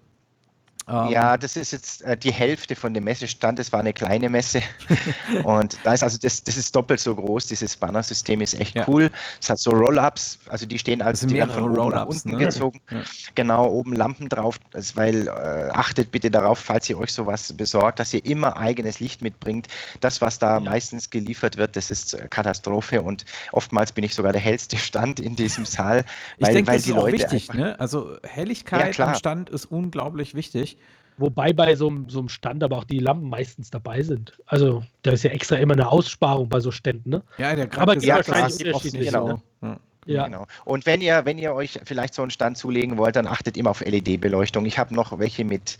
Ähm, ja, das ist jetzt äh, die Hälfte von dem Messestand. Das war eine kleine Messe. und da ist also das, das ist doppelt so groß. Dieses Bannersystem ist echt ja. cool. Es hat so Roll-Ups, also die stehen als die von oben nach unten ne? gezogen. Ja. Genau, oben Lampen drauf. Das, weil äh, achtet bitte darauf, falls ihr euch sowas besorgt, dass ihr immer eigenes Licht mitbringt. Das, was da ja. meistens geliefert wird, das ist äh, Katastrophe. Und oftmals bin ich sogar der hellste Stand in diesem Saal. Weil, ich denke, das ist auch wichtig. Ne? Also Helligkeit am Stand ist unglaublich wichtig. Wobei bei so, so einem Stand aber auch die Lampen meistens dabei sind. Also da ist ja extra immer eine Aussparung bei so Ständen, ne? Ja, der Aber die ja, wahrscheinlich unterschiedlich. Genau. Ne? Ja. Genau. Und wenn ihr, wenn ihr euch vielleicht so einen Stand zulegen wollt, dann achtet immer auf LED-Beleuchtung. Ich habe noch welche mit,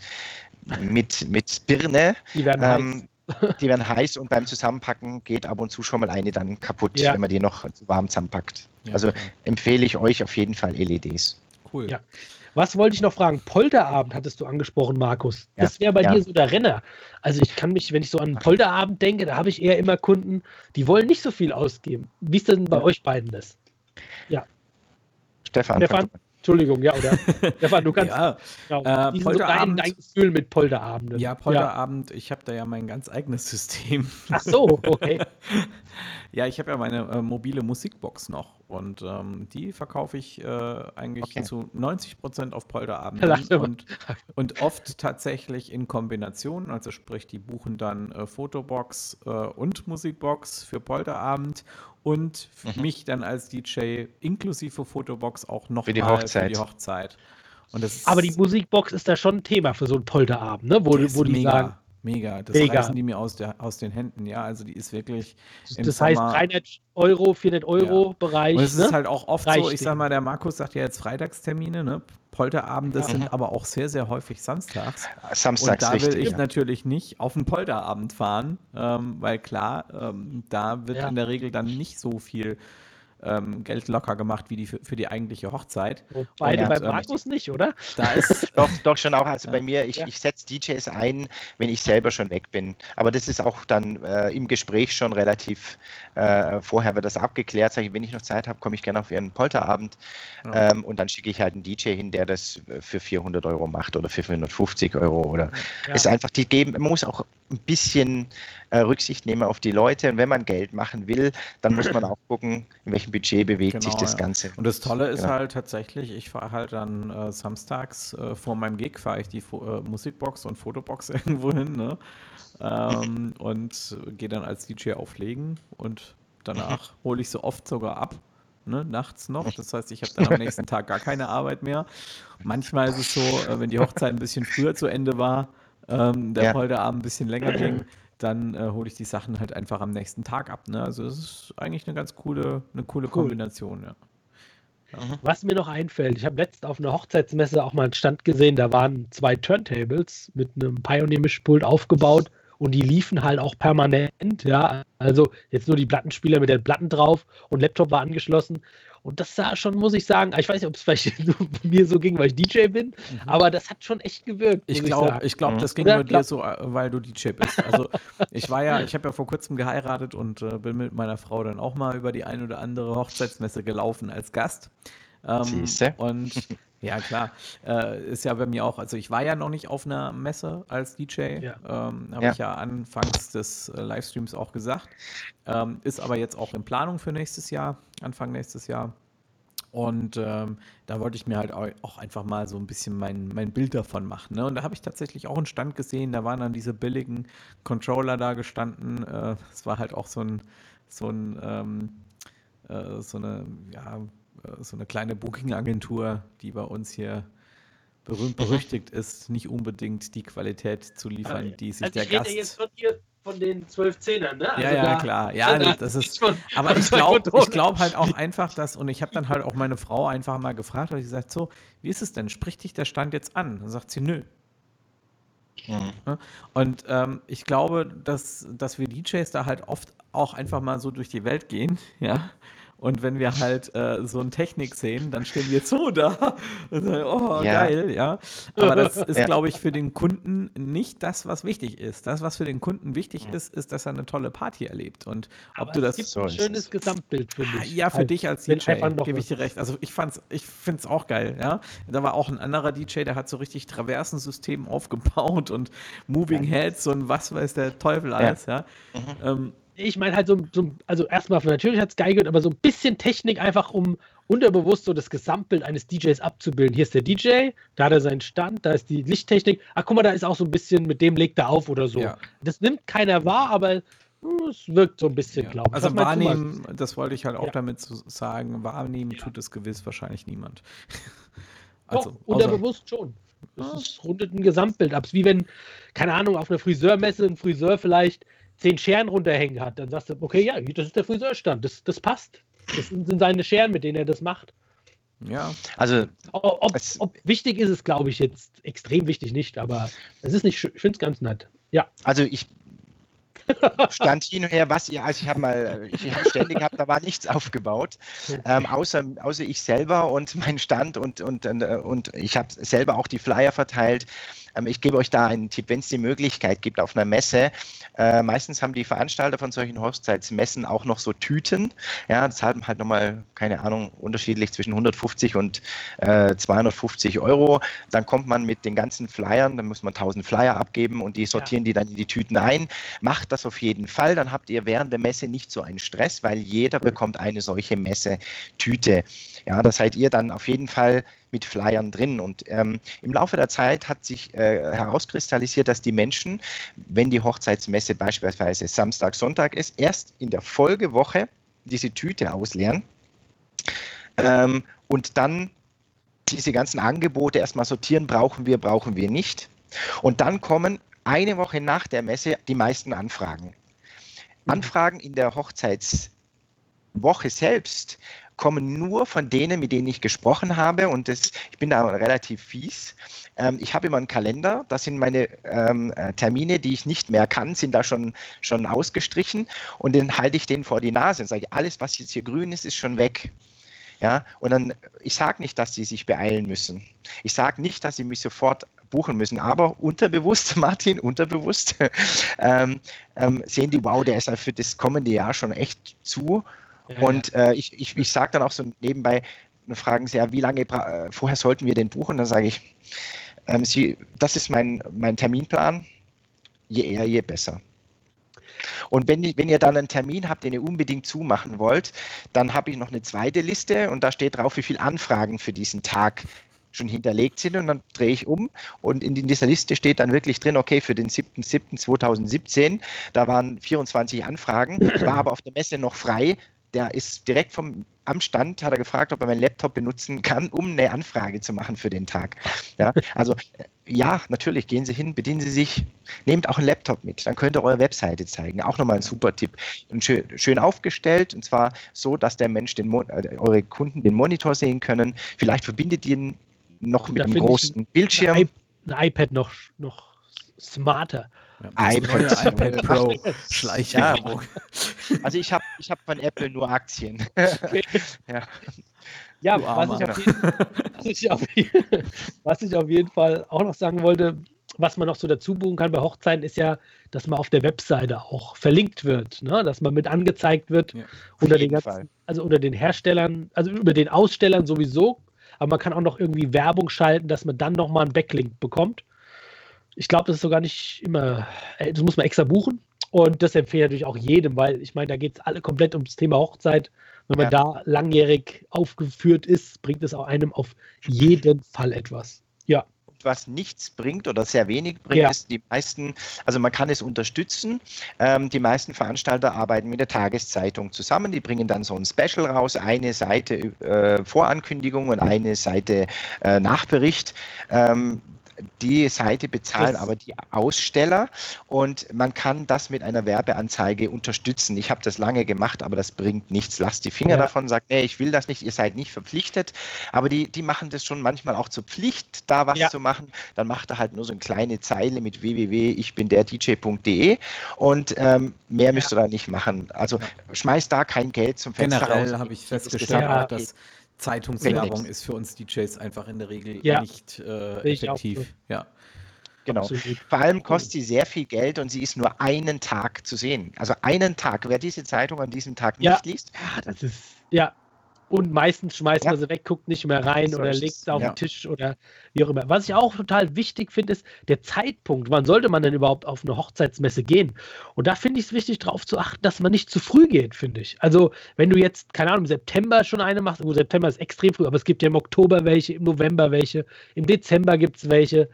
mit, mit Birne. Die werden ähm, heiß. Die werden heiß und beim Zusammenpacken geht ab und zu schon mal eine dann kaputt, ja. wenn man die noch zu warm zusammenpackt. Ja, also okay. empfehle ich euch auf jeden Fall LEDs. Cool. Ja. Was wollte ich noch fragen? Polterabend hattest du angesprochen, Markus. Das wäre bei ja. dir so der Renner. Also ich kann mich, wenn ich so an Polterabend denke, da habe ich eher immer Kunden, die wollen nicht so viel ausgeben. Wie ist denn bei ja. euch beiden das? Ja. Stefan. Stefan. Entschuldigung, ja, oder? Stefan, du kannst ja, genau, äh, Polterabend, so dein, dein, Gefühl mit Polterabenden. Ja, Polterabend, ja. ich habe da ja mein ganz eigenes System. Ach so, okay. ja, ich habe ja meine äh, mobile Musikbox noch und ähm, die verkaufe ich äh, eigentlich okay. zu 90 Prozent auf Polterabenden und, und oft tatsächlich in Kombination, also sprich, die buchen dann äh, Fotobox äh, und Musikbox für Polterabend und mhm. mich dann als DJ inklusive Fotobox auch noch für die Hochzeit. Für die Hochzeit. Aber die Musikbox ist da schon ein Thema für so einen Polterabend, ne? wo, wo die mega. sagen, Mega, das Mega. reißen die mir aus, der, aus den Händen, ja. Also die ist wirklich. Das heißt 300 Euro, 400 Euro ja. Bereich. Und es ne? ist halt auch oft Reicht so, ich sag mal, der Markus sagt ja jetzt Freitagstermine, ne? Polterabende ja. sind aber auch sehr, sehr häufig samstags. Samstags, Und da will richtig, ich ja. natürlich nicht auf einen Polterabend fahren, ähm, weil klar, ähm, da wird in der Regel dann nicht so viel ähm, Geld locker gemacht wie die für, für die eigentliche Hochzeit. Beide bei ähm, Markus nicht, oder? Da ist doch, doch schon auch. Also bei mir, ich, ja. ich setze DJs ein, wenn ich selber schon weg bin. Aber das ist auch dann äh, im Gespräch schon relativ äh, vorher wird das abgeklärt. Sag ich, wenn ich noch Zeit habe, komme ich gerne auf Ihren Polterabend. Ja. Ähm, und dann schicke ich halt einen DJ hin, der das für 400 Euro macht oder für 450 Euro. Oder ja. ist einfach, die geben, man muss auch ein bisschen äh, Rücksicht nehmen auf die Leute. Und wenn man Geld machen will, dann muss man auch gucken, in welchem Budget bewegt genau, sich das ja. Ganze. Und das Tolle ist genau. halt tatsächlich, ich fahre halt dann äh, samstags äh, vor meinem Gig, fahre ich die Fo äh, Musikbox und Fotobox irgendwo hin ne? ähm, und gehe dann als DJ auflegen und danach hole ich so oft sogar ab. Ne, nachts noch. Das heißt, ich habe dann am nächsten Tag gar keine Arbeit mehr. Manchmal ist es so, äh, wenn die Hochzeit ein bisschen früher zu Ende war, ähm, der ja. Folgeabend ein bisschen länger ging, dann äh, hole ich die Sachen halt einfach am nächsten Tag ab. Ne? Also es ist eigentlich eine ganz coole, eine coole cool. Kombination, ja. ja. Was mir noch einfällt, ich habe letztens auf einer Hochzeitsmesse auch mal einen Stand gesehen, da waren zwei Turntables mit einem Pioneer-Mischpult aufgebaut und die liefen halt auch permanent, ja. Also jetzt nur die Plattenspieler mit den Platten drauf und Laptop war angeschlossen. Und das sah schon, muss ich sagen, ich weiß nicht, ob es vielleicht mir so ging, weil ich DJ bin, mhm. aber das hat schon echt gewirkt. Ich glaube, ich, ich glaube, das ging ja, nur dir so, äh, weil du DJ bist. Also ich war ja, ich habe ja vor kurzem geheiratet und äh, bin mit meiner Frau dann auch mal über die ein oder andere Hochzeitsmesse gelaufen als Gast. Ähm, und ja, klar. Äh, ist ja bei mir auch, also ich war ja noch nicht auf einer Messe als DJ, ja. ähm, habe ja. ich ja anfangs des äh, Livestreams auch gesagt. Ähm, ist aber jetzt auch in Planung für nächstes Jahr, Anfang nächstes Jahr. Und ähm, da wollte ich mir halt auch einfach mal so ein bisschen mein, mein Bild davon machen. Ne? Und da habe ich tatsächlich auch einen Stand gesehen, da waren dann diese billigen Controller da gestanden. Äh, es äh, war halt auch so ein, so ein, ähm, äh, so eine, ja, so eine kleine Booking-Agentur, die bei uns hier berühmt berüchtigt ist, nicht unbedingt die Qualität zu liefern, die sich also der Gast. Jetzt von, hier von den zwölf Zehnern, ne? Also ja, ja, da, klar. Ja, das, das ist. Aber ich glaube ich glaub halt auch einfach, dass, und ich habe dann halt auch meine Frau einfach mal gefragt, weil ich gesagt, so, wie ist es denn? Spricht dich der Stand jetzt an? Dann sagt sie, nö. Mhm. Und ähm, ich glaube, dass, dass wir DJs da halt oft auch einfach mal so durch die Welt gehen, ja, und wenn wir halt äh, so eine Technik sehen, dann stehen wir so da und sagen, oh, ja. geil, ja. Aber das ist, ja. glaube ich, für den Kunden nicht das, was wichtig ist. Das, was für den Kunden wichtig ist, ist, dass er eine tolle Party erlebt. Und ob Aber du das. Es gibt ein schönes Gesamtbild für dich. Ja, für halt, dich als DJ, gebe ich dir recht. Also ich fand's, ich finde es auch geil, ja. Da war auch ein anderer DJ, der hat so richtig Traversensystem aufgebaut und Moving Heads und was weiß der Teufel alles, ja. ja. Mhm. Ähm, ich meine halt so, so also erstmal natürlich hat es geil gehört, aber so ein bisschen Technik einfach, um unterbewusst so das Gesamtbild eines DJs abzubilden. Hier ist der DJ, da hat er seinen Stand, da ist die Lichttechnik. Ach, guck mal, da ist auch so ein bisschen, mit dem legt er auf oder so. Ja. Das nimmt keiner wahr, aber hm, es wirkt so ein bisschen, ja. glaube ich. Also wahrnehmen, das wollte ich halt auch ja. damit sagen, wahrnehmen tut es gewiss wahrscheinlich niemand. also, Doch, unterbewusst schon. Es rundet ein Gesamtbild ab. Es ist wie wenn, keine Ahnung, auf einer Friseurmesse ein Friseur vielleicht zehn Scheren runterhängen hat, dann sagst du, okay, ja, das ist der Friseurstand, das, das passt. Das sind seine Scheren, mit denen er das macht. Ja, also. Ob, ob wichtig ist es, glaube ich, jetzt extrem wichtig nicht, aber es ist nicht, ich finde es ganz nett. Ja. Also ich stand hin und her, was ihr, also ich habe mal, ich habe ständig gehabt, da war nichts aufgebaut, ähm, außer, außer ich selber und mein Stand und, und, und, und ich habe selber auch die Flyer verteilt. Ähm, ich gebe euch da einen Tipp, wenn es die Möglichkeit gibt auf einer Messe. Äh, meistens haben die Veranstalter von solchen Hochzeitsmessen auch noch so Tüten. Ja, das haben halt nochmal, keine Ahnung, unterschiedlich zwischen 150 und äh, 250 Euro. Dann kommt man mit den ganzen Flyern, dann muss man 1000 Flyer abgeben und die sortieren ja. die dann in die Tüten ein. Macht das auf jeden Fall, dann habt ihr während der Messe nicht so einen Stress, weil jeder bekommt eine solche Messe-Tüte. Ja, da seid ihr dann auf jeden Fall mit Flyern drin. Und ähm, im Laufe der Zeit hat sich äh, herauskristallisiert, dass die Menschen, wenn die Hochzeitsmesse beispielsweise Samstag, Sonntag ist, erst in der Folgewoche diese Tüte ausleeren ähm, und dann diese ganzen Angebote erstmal sortieren, brauchen wir, brauchen wir nicht. Und dann kommen eine Woche nach der Messe die meisten Anfragen. Anfragen in der Hochzeitswoche selbst kommen nur von denen, mit denen ich gesprochen habe. Und das, ich bin da relativ fies. Ähm, ich habe immer einen Kalender, da sind meine ähm, äh, Termine, die ich nicht mehr kann, sind da schon, schon ausgestrichen. Und dann halte ich den vor die Nase und sage, alles, was jetzt hier grün ist, ist schon weg. Ja, und dann, ich sage nicht, dass sie sich beeilen müssen. Ich sage nicht, dass sie mich sofort buchen müssen, aber unterbewusst, Martin, unterbewusst, ähm, ähm, sehen die, wow, der ist ja für das kommende Jahr schon echt zu und äh, ich, ich, ich sage dann auch so nebenbei, fragen sie ja, wie lange äh, vorher sollten wir den buchen? Dann sage ich, ähm, sie, das ist mein, mein Terminplan, je eher, je besser. Und wenn, wenn ihr dann einen Termin habt, den ihr unbedingt zumachen wollt, dann habe ich noch eine zweite Liste und da steht drauf, wie viele Anfragen für diesen Tag schon hinterlegt sind und dann drehe ich um und in dieser Liste steht dann wirklich drin, okay, für den 7.7.2017, da waren 24 Anfragen, war aber auf der Messe noch frei, der ist direkt vom am Stand, hat er gefragt, ob er meinen Laptop benutzen kann, um eine Anfrage zu machen für den Tag. Ja, also ja, natürlich, gehen Sie hin, bedienen Sie sich, nehmt auch einen Laptop mit, dann könnt ihr eure Webseite zeigen. Auch nochmal ein super Tipp. Und schön, schön aufgestellt und zwar so, dass der Mensch, den, äh, eure Kunden den Monitor sehen können. Vielleicht verbindet ihr ihn noch mit einem großen Bildschirm. Ein iPad noch, noch smarter. Ja, iPad, iPad Pro Schleichwerbung. Ja. Also ich habe ich hab von Apple nur Aktien. ja, ja was ich, jeden, was, ich auf, was ich auf jeden Fall auch noch sagen wollte, was man noch so dazu buchen kann bei Hochzeiten, ist ja, dass man auf der Webseite auch verlinkt wird, ne? dass man mit angezeigt wird ja, unter den ganzen, also unter den Herstellern, also über den Ausstellern sowieso, aber man kann auch noch irgendwie Werbung schalten, dass man dann nochmal einen Backlink bekommt. Ich glaube, das ist sogar nicht immer, äh, das muss man extra buchen. Und das empfehle ich natürlich auch jedem, weil ich meine, da geht es alle komplett ums Thema Hochzeit. Wenn man ja. da langjährig aufgeführt ist, bringt es auch einem auf jeden Fall etwas. Ja was nichts bringt oder sehr wenig bringt, ja. ist die meisten, also man kann es unterstützen. Ähm, die meisten Veranstalter arbeiten mit der Tageszeitung zusammen. Die bringen dann so ein Special raus, eine Seite äh, Vorankündigung und eine Seite äh, Nachbericht. Ähm, die Seite bezahlen aber die Aussteller und man kann das mit einer Werbeanzeige unterstützen. Ich habe das lange gemacht, aber das bringt nichts. Lasst die Finger ja. davon, sagt, nee, ich will das nicht, ihr seid nicht verpflichtet. Aber die, die machen das schon manchmal auch zur Pflicht, da was ja. zu machen. Dann macht er halt nur so eine kleine Zeile mit www.ichbinderdj.de und ähm, mehr ja. müsst ihr da nicht machen. Also schmeißt da kein Geld zum Fenster Generell habe ich festgestellt, dass Zeitungswerbung ist für uns DJs einfach in der Regel ja. nicht äh, effektiv. Ja. Genau. Absolut. Vor allem kostet sie sehr viel Geld und sie ist nur einen Tag zu sehen. Also einen Tag. Wer diese Zeitung an diesem Tag nicht ja. liest. Ja, das ist. Ja, und meistens schmeißt ja. man sie weg, guckt nicht mehr rein oder legt sie auf ja. den Tisch oder wie auch immer. Was ich auch total wichtig finde, ist der Zeitpunkt. Wann sollte man denn überhaupt auf eine Hochzeitsmesse gehen? Und da finde ich es wichtig, darauf zu achten, dass man nicht zu früh geht, finde ich. Also, wenn du jetzt, keine Ahnung, im September schon eine machst, wo September ist extrem früh, aber es gibt ja im Oktober welche, im November welche, im Dezember gibt es welche.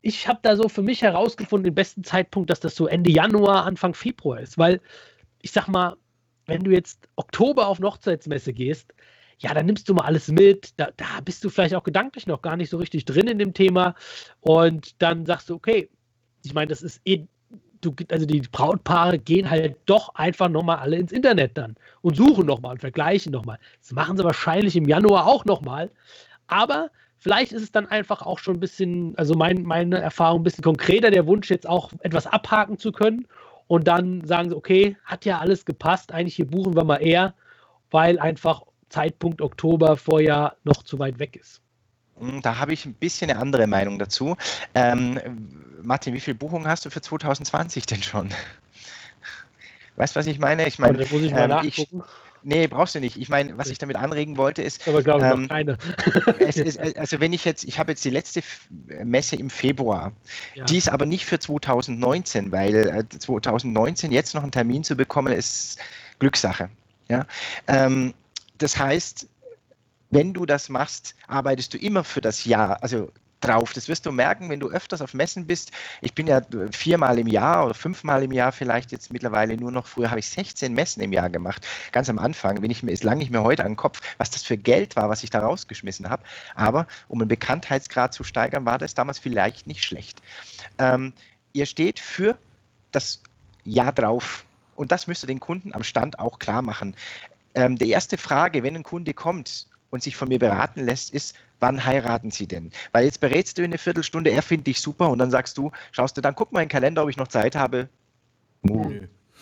Ich habe da so für mich herausgefunden, den besten Zeitpunkt, dass das so Ende Januar, Anfang Februar ist, weil ich sag mal, wenn du jetzt Oktober auf eine Hochzeitsmesse gehst, ja, dann nimmst du mal alles mit. Da, da bist du vielleicht auch gedanklich noch gar nicht so richtig drin in dem Thema. Und dann sagst du, okay, ich meine, das ist eh, du, also die Brautpaare gehen halt doch einfach nochmal alle ins Internet dann und suchen nochmal und vergleichen nochmal. Das machen sie wahrscheinlich im Januar auch nochmal. Aber vielleicht ist es dann einfach auch schon ein bisschen, also mein, meine Erfahrung ein bisschen konkreter, der Wunsch jetzt auch etwas abhaken zu können und dann sagen sie, okay, hat ja alles gepasst, eigentlich hier buchen wir mal eher, weil einfach Zeitpunkt Oktober Vorjahr noch zu weit weg ist. Hm, da habe ich ein bisschen eine andere Meinung dazu. Ähm, Martin, wie viele Buchungen hast du für 2020 denn schon? Weißt du, was ich meine? Ich meine, muss ich mal ähm, nachgucken. Ich, Nee, brauchst du nicht. Ich meine, was ich damit anregen wollte, ist. Aber glaube ich ähm, keine. ist, also wenn ich jetzt, ich habe jetzt die letzte Messe im Februar. Ja. Die ist aber nicht für 2019, weil 2019 äh, jetzt noch einen Termin zu bekommen, ist Glückssache. Ja. Ähm, das heißt, wenn du das machst, arbeitest du immer für das Jahr, also drauf. Das wirst du merken, wenn du öfters auf Messen bist. Ich bin ja viermal im Jahr oder fünfmal im Jahr vielleicht jetzt mittlerweile nur noch. Früher habe ich 16 Messen im Jahr gemacht. Ganz am Anfang, wenn ich mir ist lange nicht mehr heute an den Kopf, was das für Geld war, was ich da rausgeschmissen habe. Aber um einen Bekanntheitsgrad zu steigern, war das damals vielleicht nicht schlecht. Ähm, ihr steht für das Jahr drauf. Und das müsst ihr den Kunden am Stand auch klar machen. Ähm, die erste Frage, wenn ein Kunde kommt und sich von mir beraten lässt, ist, wann heiraten Sie denn? Weil jetzt berätst du in eine Viertelstunde, er findet dich super und dann sagst du, schaust du dann, guck mal in den Kalender, ob ich noch Zeit habe. Uh.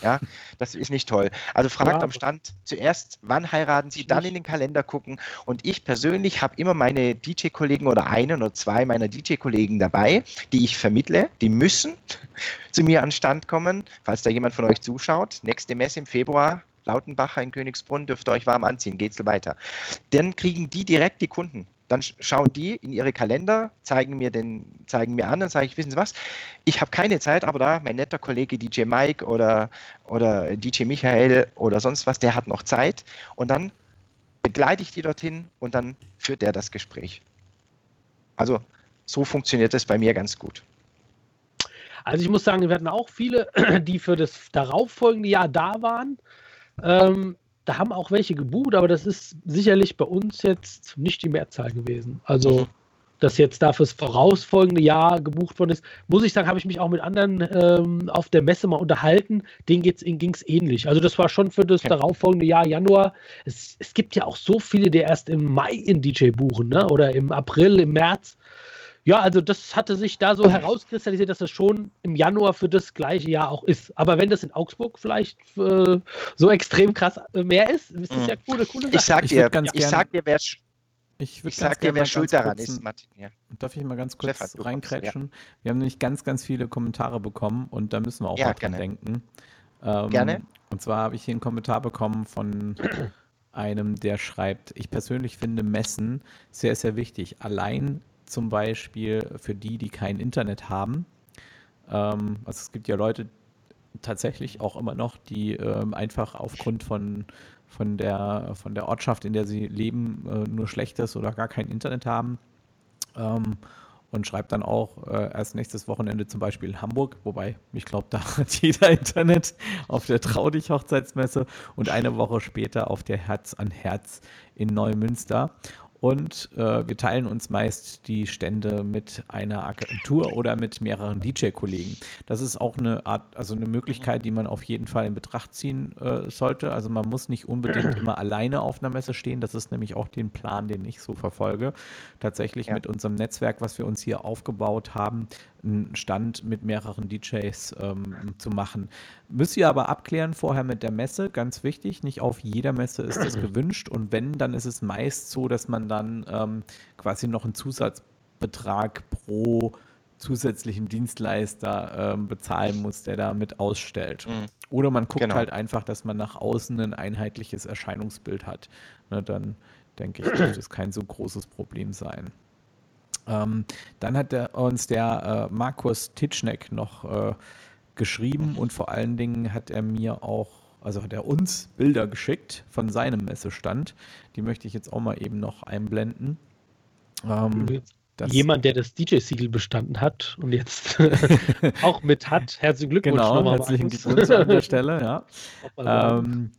Ja, das ist nicht toll. Also fragt ja. am Stand zuerst, wann heiraten Sie, dann in den Kalender gucken. Und ich persönlich habe immer meine DJ-Kollegen oder einen oder zwei meiner DJ-Kollegen dabei, die ich vermittle. Die müssen zu mir an Stand kommen, falls da jemand von euch zuschaut. Nächste Messe im Februar, Lautenbacher in Königsbrunn, dürft ihr euch warm anziehen, geht's weiter. Dann kriegen die direkt die Kunden. Dann schauen die in ihre Kalender, zeigen mir, den, zeigen mir an und sage ich, wissen Sie was, ich habe keine Zeit, aber da mein netter Kollege DJ Mike oder, oder DJ Michael oder sonst was, der hat noch Zeit. Und dann begleite ich die dorthin und dann führt der das Gespräch. Also so funktioniert das bei mir ganz gut. Also ich muss sagen, wir hatten auch viele, die für das darauffolgende Jahr da waren. Ähm, da haben auch welche gebucht, aber das ist sicherlich bei uns jetzt nicht die Mehrzahl gewesen. Also, mhm. dass jetzt da fürs vorausfolgende Jahr gebucht worden ist, muss ich sagen, habe ich mich auch mit anderen ähm, auf der Messe mal unterhalten. Denen ging es ähnlich. Also, das war schon für das ja. darauffolgende Jahr, Januar. Es, es gibt ja auch so viele, die erst im Mai in DJ buchen, ne? oder im April, im März. Ja, also das hatte sich da so herauskristallisiert, dass das schon im Januar für das gleiche Jahr auch ist. Aber wenn das in Augsburg vielleicht äh, so extrem krass äh, mehr ist, ist das mhm. ja coole, coole Sache. Ich sag dir, ich, ich sag dir, wer, ich, ich sag dir, wer schuld daran ist, Martin. Ja. Darf ich mal ganz kurz Stefan, reinkrätschen? Ja. Wir haben nämlich ganz, ganz viele Kommentare bekommen und da müssen wir auch ja, mal dran denken. Ähm, gerne. Und zwar habe ich hier einen Kommentar bekommen von einem, der schreibt, ich persönlich finde Messen sehr, sehr wichtig. Allein zum Beispiel für die, die kein Internet haben. Ähm, also es gibt ja Leute tatsächlich auch immer noch, die ähm, einfach aufgrund von, von, der, von der Ortschaft, in der sie leben, äh, nur schlechtes oder gar kein Internet haben. Ähm, und schreibt dann auch äh, erst nächstes Wochenende zum Beispiel in Hamburg, wobei ich glaube, da hat jeder Internet auf der Traudich-Hochzeitsmesse und eine Woche später auf der Herz an Herz in Neumünster. Und äh, wir teilen uns meist die Stände mit einer Agentur oder mit mehreren DJ-Kollegen. Das ist auch eine Art, also eine Möglichkeit, die man auf jeden Fall in Betracht ziehen äh, sollte. Also man muss nicht unbedingt immer alleine auf einer Messe stehen. Das ist nämlich auch den Plan, den ich so verfolge. Tatsächlich ja. mit unserem Netzwerk, was wir uns hier aufgebaut haben, einen Stand mit mehreren DJs ähm, zu machen. Müsst ihr aber abklären vorher mit der Messe, ganz wichtig. Nicht auf jeder Messe ist das gewünscht. Und wenn, dann ist es meist so, dass man dann ähm, quasi noch einen Zusatzbetrag pro zusätzlichen Dienstleister ähm, bezahlen muss, der da mit ausstellt. Mhm. Oder man guckt genau. halt einfach, dass man nach außen ein einheitliches Erscheinungsbild hat. Ne, dann denke ich, wird es kein so großes Problem sein. Ähm, dann hat der, uns der äh, Markus Titschneck noch äh, geschrieben und vor allen Dingen hat er mir auch, also hat er uns Bilder geschickt von seinem Messestand. Die möchte ich jetzt auch mal eben noch einblenden. Ähm, Jemand, der das DJ-Siegel bestanden hat und jetzt auch mit hat. Herzlichen Glückwunsch genau, nochmal. Herzlichen Glückwunsch an der Stelle, ja. Ähm,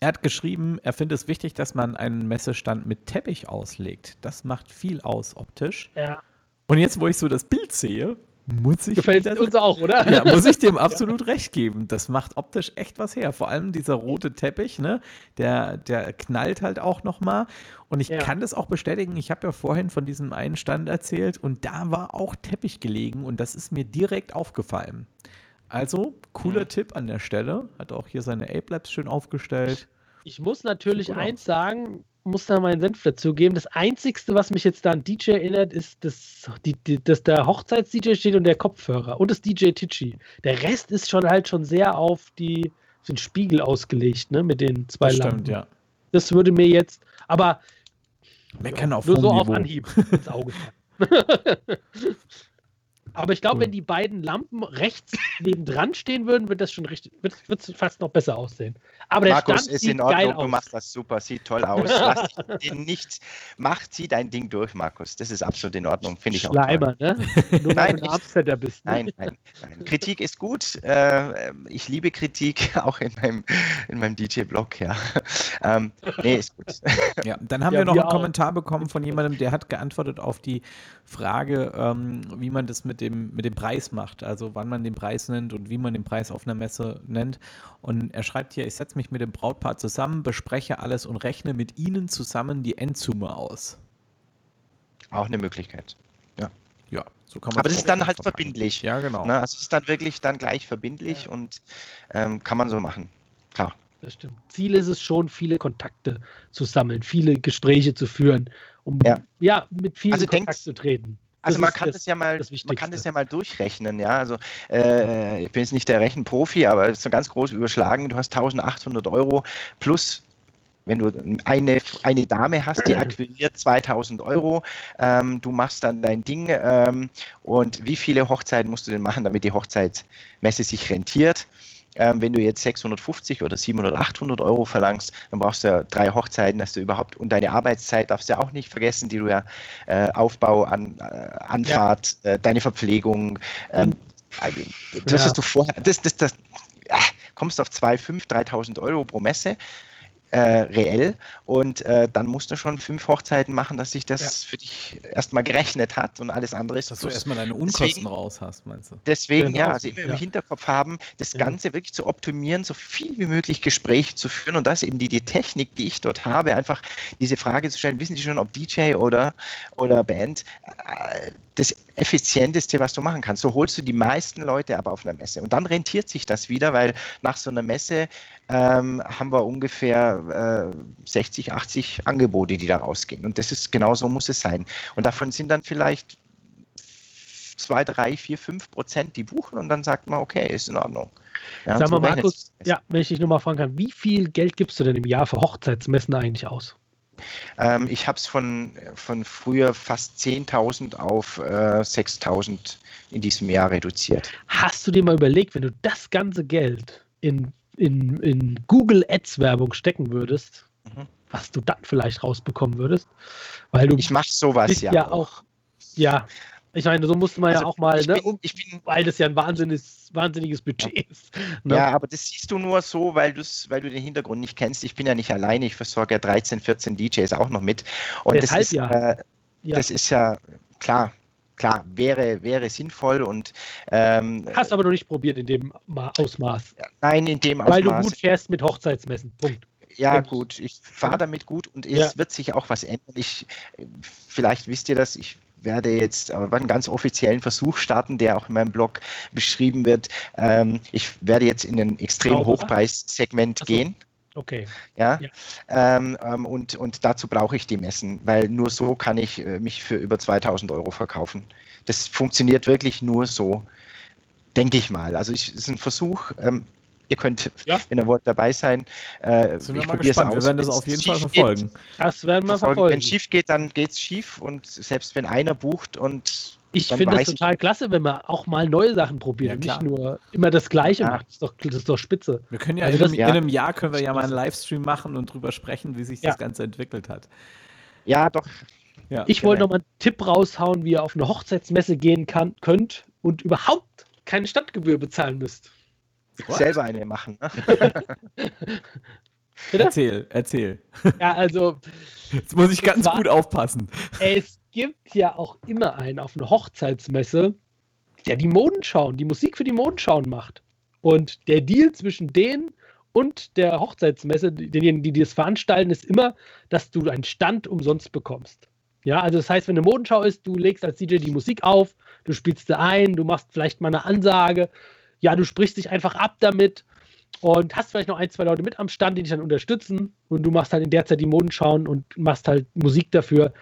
er hat geschrieben, er findet es wichtig, dass man einen Messestand mit Teppich auslegt. Das macht viel aus optisch. Ja. Und jetzt, wo ich so das Bild sehe, muss ich. Gefällt das, uns auch, oder? Ja, muss ich dem absolut recht geben. Das macht optisch echt was her. Vor allem dieser rote Teppich, ne? Der, der knallt halt auch nochmal. Und ich ja. kann das auch bestätigen. Ich habe ja vorhin von diesem einen Stand erzählt und da war auch Teppich gelegen und das ist mir direkt aufgefallen. Also, cooler mhm. Tipp an der Stelle. Hat auch hier seine Ape-Labs schön aufgestellt. Ich muss natürlich eins sagen, muss da meinen Senf dazugeben. Das Einzige, was mich jetzt da an DJ erinnert, ist, dass, die, die, dass der Hochzeits-DJ steht und der Kopfhörer und das DJ Titschi. Der Rest ist schon halt schon sehr auf, die, auf den Spiegel ausgelegt, ne, mit den zwei das Lampen. Stimmt, ja. Das würde mir jetzt, aber Meckern auf nur so auf Anhieb ins Auge fallen. Aber ich glaube, cool. wenn die beiden Lampen rechts nebendran stehen würden, wird das schon richtig, wird es fast noch besser aussehen. Aber der Markus Stand ist in Ordnung, du machst das super, sieht toll aus. Lass dich nichts, mach, zieh dein Ding durch, Markus. Das ist absolut in Ordnung, finde ich auch. Schleimer, ne? Nur nein, weil bist. Ne? Nein, nein, nein. Kritik ist gut. Äh, ich liebe Kritik, auch in meinem, in meinem DJ-Blog, ja. Ähm, nee, ist gut. Ja, dann haben ja, wir noch wir einen auch. Kommentar bekommen von jemandem, der hat geantwortet auf die Frage, ähm, wie man das mit dem, mit dem Preis macht, also wann man den Preis nennt und wie man den Preis auf einer Messe nennt. Und er schreibt hier, ich setze mich mit dem Brautpaar zusammen, bespreche alles und rechne mit ihnen zusammen die Endsumme aus. Auch eine Möglichkeit. Ja. Ja, so kann man Aber das ist dann halt verbindlich. Ja, genau. Ne? Also es ist dann wirklich dann gleich verbindlich ja. und ähm, kann man so machen. Klar. Das stimmt. Ziel ist es schon, viele Kontakte zu sammeln, viele Gespräche zu führen, um ja, ja mit vielen also Kontakt zu treten. Also man kann das, das, ja mal, man kann das ja mal durchrechnen, ja. Also äh, ich bin jetzt nicht der Rechenprofi, aber so ganz groß überschlagen. Du hast 1800 Euro plus wenn du eine, eine Dame hast, die akquiriert 2000 Euro, ähm, du machst dann dein Ding ähm, und wie viele Hochzeiten musst du denn machen, damit die Hochzeitsmesse sich rentiert? Ähm, wenn du jetzt 650 oder 700 oder 800 Euro verlangst, dann brauchst du ja drei Hochzeiten, dass du überhaupt und deine Arbeitszeit darfst du ja auch nicht vergessen, die du ja äh, Aufbau, an, äh, Anfahrt, ja. äh, deine Verpflegung, ähm, also, das ja. hast du vorher, das, das, das, äh, kommst auf 2.500, 3.000 Euro pro Messe äh, reell und äh, dann musst du schon fünf Hochzeiten machen, dass sich das ja. für dich erstmal gerechnet hat und alles andere ist. Dass du erstmal deine Unkosten deswegen, raus hast, meinst du? Deswegen, genau. ja, also immer ja. im Hinterkopf haben, das ja. Ganze wirklich zu optimieren, so viel wie möglich Gespräche zu führen und das eben die, die Technik, die ich dort habe, einfach diese Frage zu stellen, wissen Sie schon, ob DJ oder, oder Band äh, das effizienteste, was du machen kannst. So holst du die meisten Leute aber auf einer Messe. Und dann rentiert sich das wieder, weil nach so einer Messe ähm, haben wir ungefähr äh, 60, 80 Angebote, die da rausgehen. Und das ist genau so muss es sein. Und davon sind dann vielleicht zwei, drei, vier, fünf Prozent, die buchen und dann sagt man, okay, ist in Ordnung. Ja, Sag mal, Markus, ja, wenn ich dich nur mal fragen kann, wie viel Geld gibst du denn im Jahr für Hochzeitsmessen eigentlich aus? Ähm, ich habe es von, von früher fast 10.000 auf äh, 6.000 in diesem Jahr reduziert. Hast du dir mal überlegt, wenn du das ganze Geld in, in, in Google Ads Werbung stecken würdest, mhm. was du dann vielleicht rausbekommen würdest? Weil du ich mache sowas ja, ja auch. Ja, ich meine, so musste man also ja auch mal, ne? Bin, ich bin, weil das ja ein wahnsinniges, wahnsinniges Budget ist. Ne? Ja, aber das siehst du nur so, weil, weil du den Hintergrund nicht kennst. Ich bin ja nicht alleine, ich versorge ja 13, 14 DJs auch noch mit. Und Deshalb das ist, ja. Äh, ja. das ist ja klar, klar, wäre, wäre sinnvoll und ähm, hast aber noch nicht probiert in dem Ausmaß. Nein, in dem Ausmaß. Weil du gut fährst mit Hochzeitsmessen. Punkt. Ja, gut, ich fahre damit gut und es ja. wird sich auch was ändern. Ich, vielleicht wisst ihr das, ich werde jetzt einen ganz offiziellen Versuch starten, der auch in meinem Blog beschrieben wird. Ähm, ich werde jetzt in ein extrem Hochpreissegment so. gehen. Okay. Ja. ja. Ähm, ähm, und, und dazu brauche ich die Messen, weil nur so kann ich äh, mich für über 2000 Euro verkaufen. Das funktioniert wirklich nur so, denke ich mal. Also es ist ein Versuch. Ähm, Ihr könnt, ja. wenn ihr wollt, dabei sein. Äh, Sind wir mal gespannt. Wir werden das auf jeden Fall verfolgen. Geht, das werden wir verfolgen. Wenn es schief geht, dann geht es schief. Und selbst wenn einer bucht und. Ich finde es total klasse, wenn man auch mal neue Sachen probiert ja, und nicht nur immer das Gleiche ja. macht. Das ist, doch, das ist doch spitze. Wir können ja, also in, das, in, einem Jahr können wir ja mal einen Livestream machen und drüber sprechen, wie sich das Ganze entwickelt hat. Ja, doch. Ja, ich wollte noch mal einen Tipp raushauen, wie ihr auf eine Hochzeitsmesse gehen kann, könnt und überhaupt keine Stadtgebühr bezahlen müsst. What? selber eine machen. Ne? erzähl, erzähl. Ja, also. Jetzt muss ich ganz war, gut aufpassen. Es gibt ja auch immer einen auf einer Hochzeitsmesse, der die Modenschauen, die Musik für die Modenschauen macht. Und der Deal zwischen denen und der Hochzeitsmesse, diejenigen, die das veranstalten, ist immer, dass du einen Stand umsonst bekommst. Ja, also das heißt, wenn eine Modenschau ist, du legst als DJ die Musik auf, du spielst sie ein, du machst vielleicht mal eine Ansage ja, du sprichst dich einfach ab damit und hast vielleicht noch ein, zwei Leute mit am Stand, die dich dann unterstützen und du machst halt in der Zeit die Modenschauen und machst halt Musik dafür,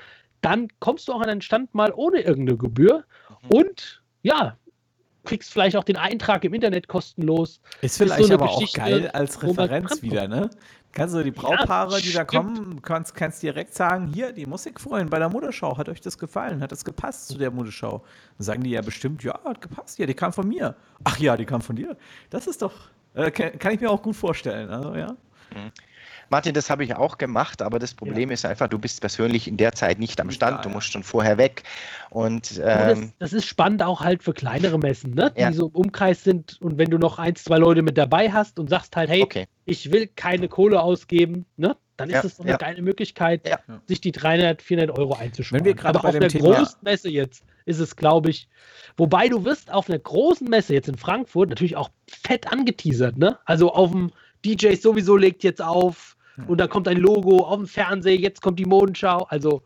dann kommst du auch an einen Stand mal ohne irgendeine Gebühr mhm. und ja, kriegst vielleicht auch den Eintrag im Internet kostenlos. Ist vielleicht ist so aber auch geil als Referenz wieder, ne? Kannst du die Brautpaare, ja, die da kommen, kannst, kannst direkt sagen, hier, die Musikfreunde bei der Modeschau, hat euch das gefallen? Hat das gepasst zu der Modeschau? Dann sagen die ja bestimmt, ja, hat gepasst, ja, die kam von mir. Ach ja, die kam von dir. Das ist doch, äh, kann, kann, ich mir auch gut vorstellen, also ja. Mhm. Martin, das habe ich auch gemacht, aber das Problem ja. ist einfach, du bist persönlich in der Zeit nicht am Stand, ja, du musst schon vorher weg. Und, ähm, das, das, ist spannend auch halt für kleinere Messen, ne? die ja. so im Umkreis sind und wenn du noch ein, zwei Leute mit dabei hast und sagst halt, hey, okay. ich will keine Kohle ausgeben, ne? dann ist es doch eine geile Möglichkeit, sich die 300, 400 Euro einzusparen. Wenn wir aber auf der Thema großen Messe jetzt ist es, glaube ich, wobei du wirst auf einer großen Messe jetzt in Frankfurt natürlich auch fett angeteasert, ne? Also auf dem DJ sowieso legt jetzt auf und dann kommt ein Logo auf dem Fernseher, jetzt kommt die Modenschau. Also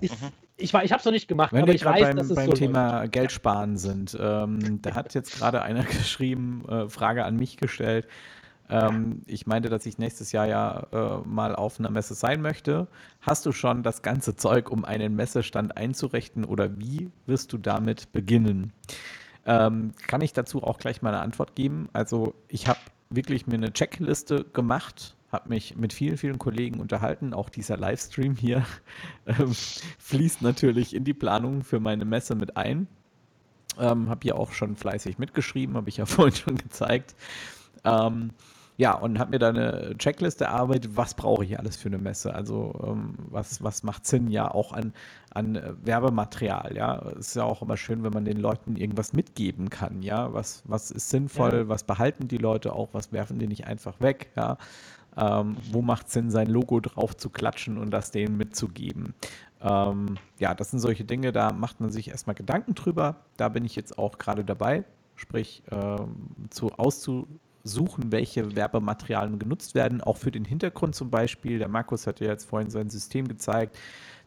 ist, mhm. ich, ich habe es noch nicht gemacht, Wenn aber ich weiß, beim, dass es beim so Thema läuft. Geld sparen sind. Ähm, da hat jetzt gerade einer geschrieben, äh, Frage an mich gestellt. Ähm, ich meinte, dass ich nächstes Jahr ja äh, mal auf einer Messe sein möchte. Hast du schon das ganze Zeug, um einen Messestand einzurichten oder wie wirst du damit beginnen? Ähm, kann ich dazu auch gleich mal eine Antwort geben? Also ich habe wirklich mir eine Checkliste gemacht habe mich mit vielen, vielen Kollegen unterhalten. Auch dieser Livestream hier ähm, fließt natürlich in die Planung für meine Messe mit ein. Ähm, habe hier auch schon fleißig mitgeschrieben, habe ich ja vorhin schon gezeigt. Ähm, ja, und habe mir da eine Checkliste erarbeitet, was brauche ich alles für eine Messe? Also ähm, was, was macht Sinn ja auch an, an äh, Werbematerial, ja. Es ist ja auch immer schön, wenn man den Leuten irgendwas mitgeben kann, ja. Was, was ist sinnvoll, ja. was behalten die Leute auch, was werfen die nicht einfach weg, ja. Ähm, wo macht es Sinn, sein Logo drauf zu klatschen und das denen mitzugeben? Ähm, ja, das sind solche Dinge, da macht man sich erstmal Gedanken drüber. Da bin ich jetzt auch gerade dabei, sprich ähm, zu auszu suchen, welche Werbematerialien genutzt werden, auch für den Hintergrund zum Beispiel. Der Markus hat ja jetzt vorhin sein System gezeigt.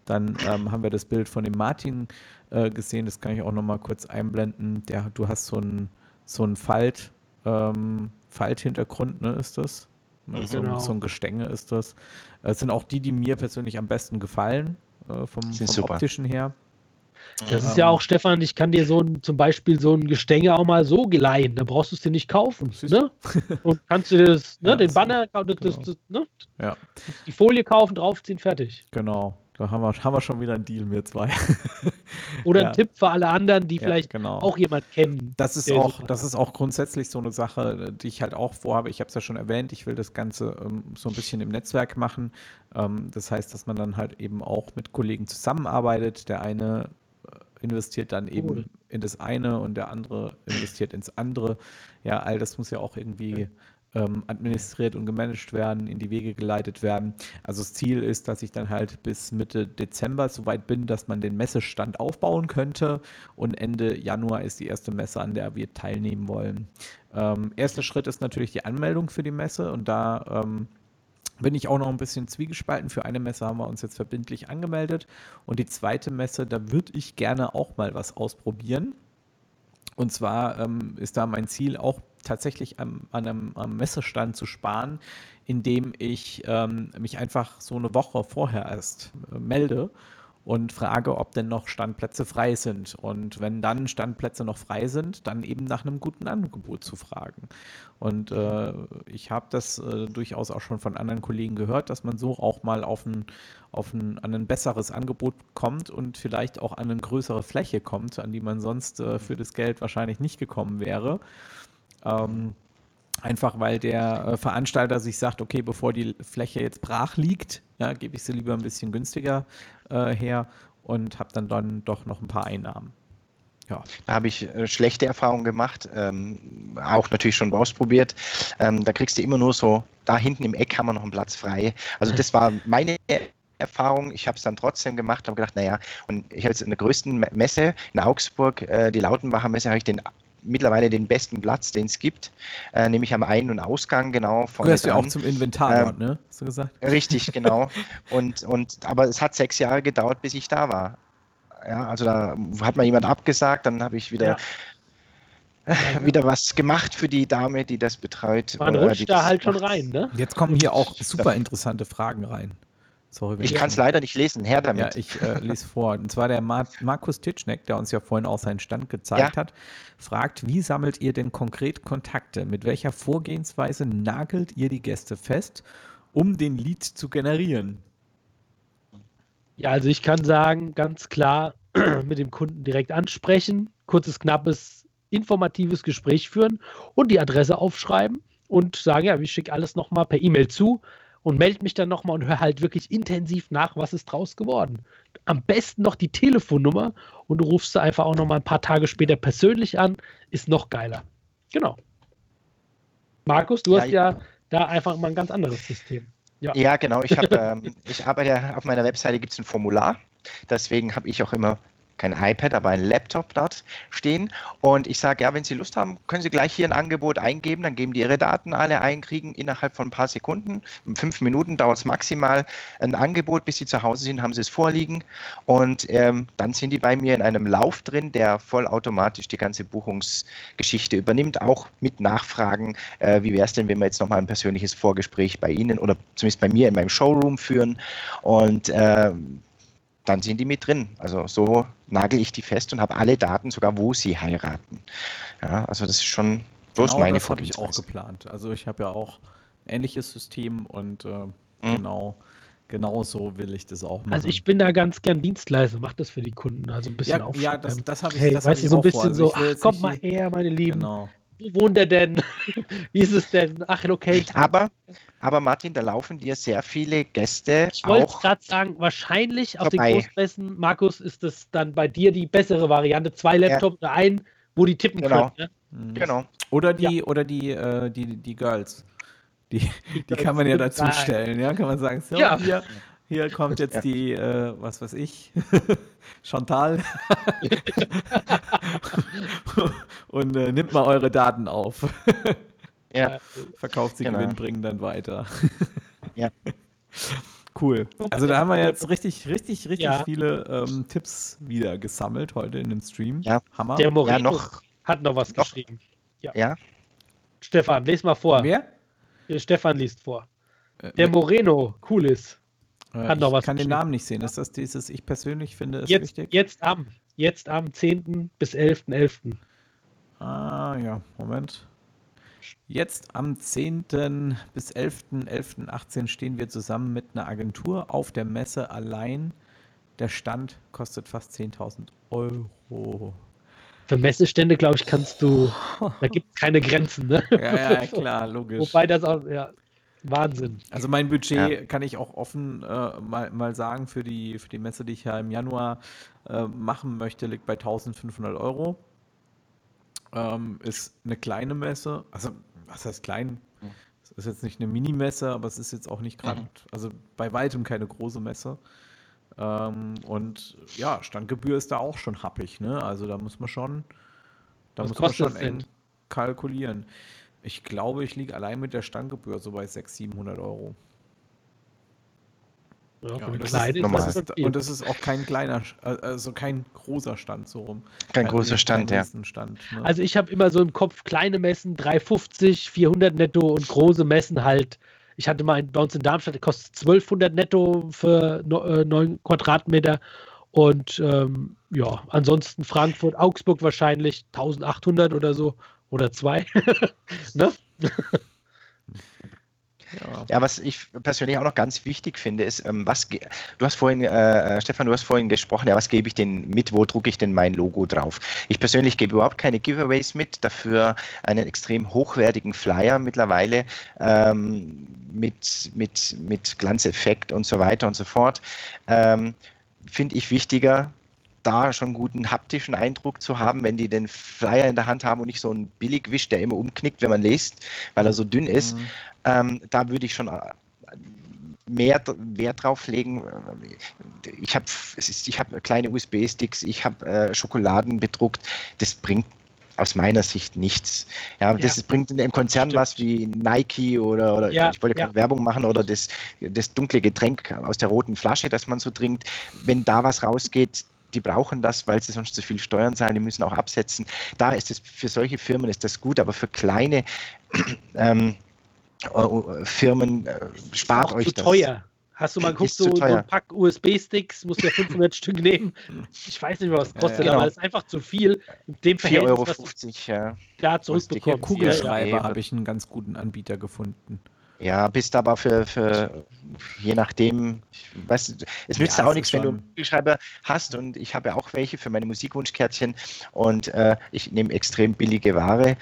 Dann ähm, haben wir das Bild von dem Martin äh, gesehen, das kann ich auch nochmal kurz einblenden. Der, du hast so einen so ein Falt, ähm, Falthintergrund, ne, ist das? So, genau. so, ein Gestänge ist das. Das sind auch die, die mir persönlich am besten gefallen, äh, vom, vom optischen her. Das ist ja auch, Stefan, ich kann dir so ein, zum Beispiel so ein Gestänge auch mal so geleihen. Da brauchst du es dir nicht kaufen. Ne? Und kannst du das, ne, ja, den Banner, das, genau. das, ne? ja. die Folie kaufen, draufziehen, fertig. Genau. Da haben wir, haben wir schon wieder einen Deal, wir zwei. Oder ja. ein Tipp für alle anderen, die ja, vielleicht genau. auch jemand kennen. Das ist auch, das ist auch grundsätzlich so eine Sache, die ich halt auch vorhabe. Ich habe es ja schon erwähnt, ich will das Ganze ähm, so ein bisschen im Netzwerk machen. Ähm, das heißt, dass man dann halt eben auch mit Kollegen zusammenarbeitet. Der eine investiert dann eben cool. in das eine und der andere investiert ins andere. Ja, all das muss ja auch irgendwie ähm, administriert und gemanagt werden, in die Wege geleitet werden. Also das Ziel ist, dass ich dann halt bis Mitte Dezember so weit bin, dass man den Messestand aufbauen könnte und Ende Januar ist die erste Messe, an der wir teilnehmen wollen. Ähm, erster Schritt ist natürlich die Anmeldung für die Messe und da ähm, bin ich auch noch ein bisschen zwiegespalten. Für eine Messe haben wir uns jetzt verbindlich angemeldet und die zweite Messe, da würde ich gerne auch mal was ausprobieren. Und zwar ähm, ist da mein Ziel auch tatsächlich am, an einem, am Messestand zu sparen, indem ich ähm, mich einfach so eine Woche vorher erst äh, melde und frage, ob denn noch Standplätze frei sind. Und wenn dann Standplätze noch frei sind, dann eben nach einem guten Angebot zu fragen. Und äh, ich habe das äh, durchaus auch schon von anderen Kollegen gehört, dass man so auch mal auf ein, auf ein, an ein besseres Angebot kommt und vielleicht auch an eine größere Fläche kommt, an die man sonst äh, für das Geld wahrscheinlich nicht gekommen wäre. Ähm, Einfach weil der äh, Veranstalter sich sagt, okay, bevor die Fläche jetzt brach liegt, ja, gebe ich sie lieber ein bisschen günstiger äh, her und habe dann, dann doch noch ein paar Einnahmen. Ja. Da habe ich äh, schlechte Erfahrungen gemacht, ähm, auch natürlich schon ausprobiert. Ähm, da kriegst du immer nur so, da hinten im Eck haben wir noch einen Platz frei. Also das war meine Erfahrung. Ich habe es dann trotzdem gemacht, habe gedacht, naja, und ich habe jetzt in der größten Messe in Augsburg, äh, die Lautenbacher Messe, habe ich den mittlerweile den besten Platz, den es gibt, äh, nämlich am Ein- und Ausgang, genau. Von Gehörst ja auch zum Inventar ähm, dort, ne? Hast du gesagt? Richtig, genau. und, und, aber es hat sechs Jahre gedauert, bis ich da war. Ja, also da hat mal jemand abgesagt, dann habe ich wieder. Ja wieder was gemacht für die Dame, die das betreut. Man rutscht da halt macht. schon rein, ne? Jetzt kommen hier auch super interessante Fragen rein. Sorry, ich kann es leider nicht lesen, her damit. Ja, ich äh, lese vor. Und zwar der Mar Markus Titschneck, der uns ja vorhin auch seinen Stand gezeigt ja. hat, fragt, wie sammelt ihr denn konkret Kontakte? Mit welcher Vorgehensweise nagelt ihr die Gäste fest, um den Lead zu generieren? Ja, also ich kann sagen, ganz klar mit dem Kunden direkt ansprechen, kurzes, knappes, informatives Gespräch führen und die Adresse aufschreiben und sagen, ja, ich schicke alles nochmal per E-Mail zu und melde mich dann nochmal und höre halt wirklich intensiv nach, was ist draus geworden. Am besten noch die Telefonnummer und du rufst sie einfach auch nochmal ein paar Tage später persönlich an, ist noch geiler. Genau. Markus, du ja, hast ja da einfach mal ein ganz anderes System. Ja, ja genau. Ich, hab, ähm, ich arbeite auf meiner Webseite gibt es ein Formular. Deswegen habe ich auch immer kein iPad, aber ein Laptop dort stehen. Und ich sage, ja, wenn Sie Lust haben, können Sie gleich hier ein Angebot eingeben. Dann geben die Ihre Daten alle ein, kriegen innerhalb von ein paar Sekunden, fünf Minuten dauert es maximal, ein Angebot, bis Sie zu Hause sind, haben Sie es vorliegen. Und ähm, dann sind die bei mir in einem Lauf drin, der vollautomatisch die ganze Buchungsgeschichte übernimmt, auch mit Nachfragen. Äh, wie wäre es denn, wenn wir jetzt nochmal ein persönliches Vorgespräch bei Ihnen oder zumindest bei mir in meinem Showroom führen? Und äh, dann sind die mit drin. Also so nagel ich die fest und habe alle Daten, sogar wo sie heiraten. Ja, also das ist schon bloß genau, meine das habe ich auch geplant. Also ich habe ja auch ähnliches System und äh, mhm. genau. Genau so will ich das auch machen. Also ich bin da ganz gern Dienstleister, mach das für die Kunden, also ein bisschen Ja, ja das, das habe ich, hey, das weißt du, so ein bisschen vor. Also so, ach, kommt mal her, meine Lieben. Genau. Wo wohnt er denn? Wie ist es denn? Ach, okay. Aber, aber Martin, da laufen dir sehr viele Gäste. Ich wollte gerade sagen, wahrscheinlich auf vorbei. den Großmessen, Markus, ist das dann bei dir die bessere Variante. Zwei Laptops ja. oder ein, wo die tippen genau. können. Ne? Mhm. Genau. Oder die, ja. oder die, äh, die, die Girls. Die, die kann man ja dazu stellen, ja, kann man sagen, so, ja. hier, hier kommt jetzt ja. die, äh, was weiß ich, Chantal und äh, nimmt mal eure Daten auf. ja. Verkauft sie genau. Gewinn, bringen dann weiter. ja. Cool. Also da haben wir jetzt richtig, richtig, richtig ja. viele ähm, Tipps wieder gesammelt heute in dem Stream. Ja. Hammer. Der Moreno ja, noch, hat noch was noch. geschrieben. Ja. ja. Stefan, les mal vor. Wer? Stefan liest vor. Äh, der Moreno, cool ist. Hat noch was ich kann den Namen nicht sehen. Ist das dieses, ich persönlich finde es jetzt, wichtig? Jetzt am, jetzt am 10. bis 11.11. .11. Ah, ja, Moment. Jetzt am 10. bis 11.11.18 .11. stehen wir zusammen mit einer Agentur auf der Messe allein. Der Stand kostet fast 10.000 Euro. Für Messestände, glaube ich, kannst du, da gibt es keine Grenzen. Ne? Ja, ja, klar, logisch. Wobei das auch, ja, Wahnsinn. Also mein Budget ja. kann ich auch offen äh, mal, mal sagen für die, für die Messe, die ich ja im Januar äh, machen möchte, liegt bei 1500 Euro. Ähm, ist eine kleine Messe, also was heißt klein? Es ist jetzt nicht eine Mini-Messe, aber es ist jetzt auch nicht gerade, mhm. also bei weitem keine große Messe. Ähm, und ja, Standgebühr ist da auch schon happig, ne? Also da muss man schon, da was muss man schon eng kalkulieren. Ich glaube, ich liege allein mit der Standgebühr so bei 600, 700 Euro. Ja, ja, und, das ist, ist, und, das ist, auch kein kleiner, also kein großer Stand so rum. Kein großer Stand, ja. Stand, ne? Also ich habe immer so im Kopf kleine Messen 350, 400 netto und große Messen halt. Ich hatte mal bei uns in Darmstadt, kostet 1200 netto für 9 äh, Quadratmeter und ähm, ja, ansonsten Frankfurt, Augsburg wahrscheinlich 1800 oder so oder zwei. ne? Ja. ja. was ich persönlich auch noch ganz wichtig finde, ist, ähm, was du hast vorhin, äh, äh, Stefan, du hast vorhin gesprochen, ja, was gebe ich denn mit, wo drucke ich denn mein Logo drauf? Ich persönlich gebe überhaupt keine Giveaways mit, dafür einen extrem hochwertigen Flyer mittlerweile ähm, mit, mit, mit Glanzeffekt und so weiter und so fort. Ähm, finde ich wichtiger, da schon einen guten haptischen Eindruck zu haben, wenn die den Flyer in der Hand haben und nicht so ein Billigwisch, der immer umknickt, wenn man liest, weil er so dünn ist. Mhm. Ähm, da würde ich schon äh, mehr Wert drauf legen. Ich habe hab kleine USB-Sticks, ich habe äh, Schokoladen bedruckt. Das bringt aus meiner Sicht nichts. Ja, das ja. bringt in einem Konzern Stimmt. was wie Nike oder, oder ja, ich wollte keine ja. Werbung machen oder das, das dunkle Getränk aus der roten Flasche, das man so trinkt. Wenn da was rausgeht, die brauchen das, weil sie sonst zu viel Steuern zahlen, die müssen auch absetzen. Da ist es für solche Firmen ist das gut, aber für kleine ähm, äh, Firmen äh, spart euch zu das. teuer. Hast du mal geguckt, so, so ein Pack USB-Sticks, musst du ja 500 Stück nehmen. Ich weiß nicht was es kostet, ja, genau. aber es ist einfach zu viel. In dem 4,50 Euro, ja. Da zurückbekommen. Kugelschreiber ja, habe ich einen ganz guten Anbieter gefunden. Ja, bist aber für, für je nachdem, weißt es nützt ja, auch nichts, wenn du einen Kugelschreiber hast und ich habe ja auch welche für meine Musikwunschkärtchen und äh, ich nehme extrem billige Ware,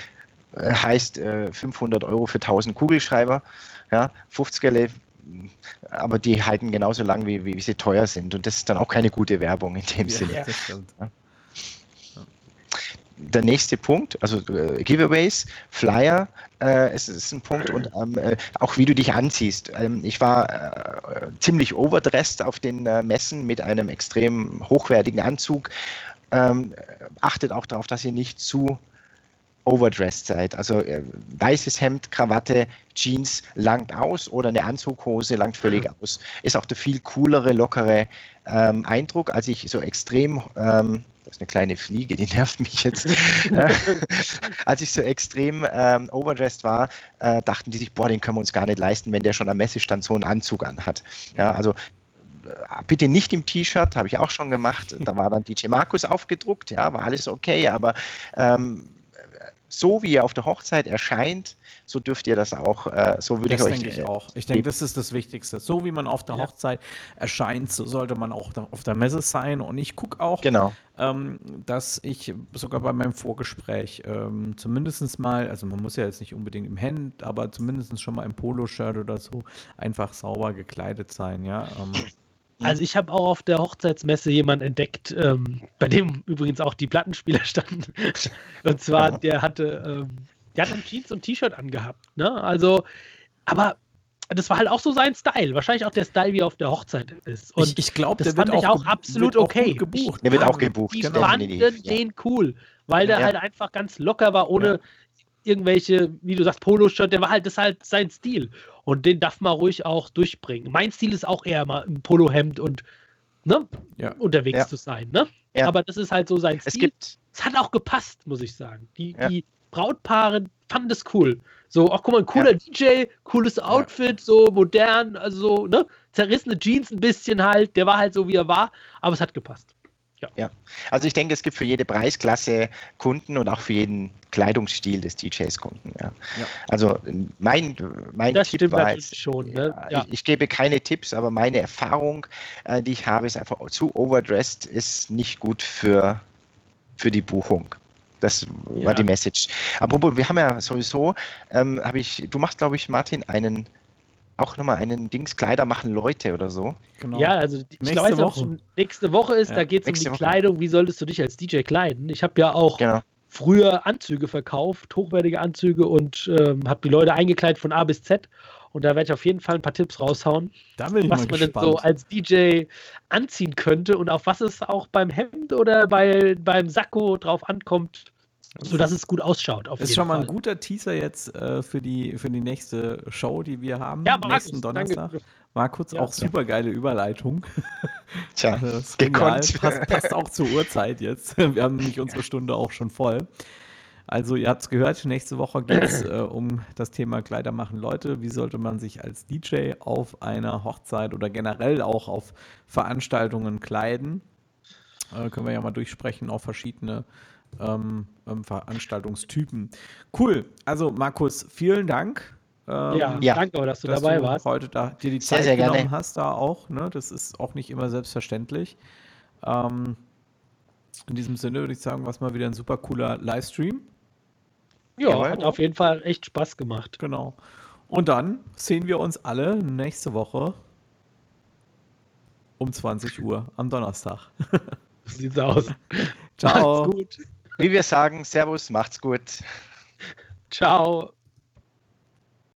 äh, heißt äh, 500 Euro für 1000 Kugelschreiber, ja, 50 aber die halten genauso lang, wie, wie, wie, sie teuer sind und das ist dann auch keine gute Werbung in dem ja, Sinne. Ja, der nächste Punkt, also äh, Giveaways, Flyer, äh, es ist ein Punkt und ähm, äh, auch wie du dich anziehst. Ähm, ich war äh, ziemlich overdressed auf den äh, Messen mit einem extrem hochwertigen Anzug. Ähm, achtet auch darauf, dass ihr nicht zu overdressed seid. Also äh, weißes Hemd, Krawatte, Jeans langt aus oder eine Anzughose langt völlig aus. Ist auch der viel coolere, lockere ähm, Eindruck, als ich so extrem ähm, das ist eine kleine Fliege, die nervt mich jetzt. Als ich so extrem ähm, overdressed war, äh, dachten die sich, boah, den können wir uns gar nicht leisten, wenn der schon am Messestand so einen Anzug anhat. Ja, also äh, bitte nicht im T-Shirt, habe ich auch schon gemacht. Da war dann DJ Markus aufgedruckt, ja, war alles okay, aber ähm, so wie ihr auf der Hochzeit erscheint, so dürft ihr das auch, äh, so würde ich euch. Das denke ich auch. Ich denke, das ist das Wichtigste. So wie man auf der ja. Hochzeit erscheint, so sollte man auch auf der Messe sein. Und ich gucke auch, genau. ähm, dass ich sogar bei meinem Vorgespräch ähm, zumindest mal, also man muss ja jetzt nicht unbedingt im Hemd, aber zumindest schon mal im Poloshirt oder so einfach sauber gekleidet sein, ja. Ähm, also ich habe auch auf der Hochzeitsmesse jemanden entdeckt, ähm, bei dem übrigens auch die Plattenspieler standen. Und zwar, der hatte, ähm, der hat ein Jeans und T-Shirt angehabt. Ne? Also, aber das war halt auch so sein Style. Wahrscheinlich auch der Style, wie er auf der Hochzeit ist. Und ich, ich glaube, das fand ich auch absolut okay. Auch gebucht. Der wird auch gebucht. Ich genau. fand den cool, weil der ja. halt einfach ganz locker war, ohne ja. Irgendwelche, wie du sagst, Poloshirt. Der war halt, das ist halt sein Stil. Und den darf man ruhig auch durchbringen. Mein Stil ist auch eher mal ein Polohemd und ne, ja. unterwegs zu sein. Ne? Aber das ist halt so sein Stil. Es gibt es hat auch gepasst, muss ich sagen. Die, die Brautpaare fanden das cool. So, ach guck mal, ein cooler ja. DJ, cooles Outfit, ja. so modern, also so, ne? Zerrissene Jeans ein bisschen halt, der war halt so, wie er war, aber es hat gepasst. Ja. ja. Also ich denke, es gibt für jede Preisklasse Kunden und auch für jeden Kleidungsstil des DJs Kunden. Ja. ja. Also mein, mein das Tipp war jetzt, schon. Ne? Ja. Ich, ich, gebe keine Tipps, aber meine Erfahrung, äh, die ich habe, ist einfach zu overdressed ist nicht gut für, für die Buchung. Das war die Message. Apropos, wir haben ja sowieso, ähm, habe ich, du machst, glaube ich, Martin, einen auch nochmal einen Dings Kleider machen Leute oder so. Genau. Ja, also ich nächste weiß Woche. Auch, nächste Woche ist, ja, da geht es um die Woche. Kleidung, wie solltest du dich als DJ kleiden? Ich habe ja auch genau. früher Anzüge verkauft, hochwertige Anzüge und ähm, habe die Leute eingekleidet von A bis Z. Und da werde ich auf jeden Fall ein paar Tipps raushauen, was man gespannt. denn so als DJ anziehen könnte und auf was es auch beim Hemd oder bei, beim Sakko drauf ankommt, so dass es gut ausschaut. Auf ist schon mal ein guter Teaser jetzt äh, für, die, für die nächste Show, die wir haben. Ja, Markus, nächsten Donnerstag. Danke. Markus, ja, auch super geile Überleitung. Tja, also, das gekonnt. Passt, passt auch zur Uhrzeit jetzt. Wir haben nämlich unsere Stunde auch schon voll. Also, ihr habt es gehört, nächste Woche geht es äh, um das Thema Kleider machen Leute. Wie sollte man sich als DJ auf einer Hochzeit oder generell auch auf Veranstaltungen kleiden? Äh, können wir ja mal durchsprechen auf verschiedene ähm, ähm, Veranstaltungstypen. Cool. Also, Markus, vielen Dank. Ähm, ja, ja, danke, dass du dass dabei du warst. heute da, dir die Zeit sehr, sehr genommen gerne. hast, da auch. Ne? Das ist auch nicht immer selbstverständlich. Ähm, in diesem Sinne würde ich sagen, war es mal wieder ein super cooler Livestream. Ja, ja, hat auf jeden Fall echt Spaß gemacht. Genau. Und dann sehen wir uns alle nächste Woche um 20 Uhr am Donnerstag. So sieht's aus. Ciao. Wie wir sagen, Servus, macht's gut. Ciao.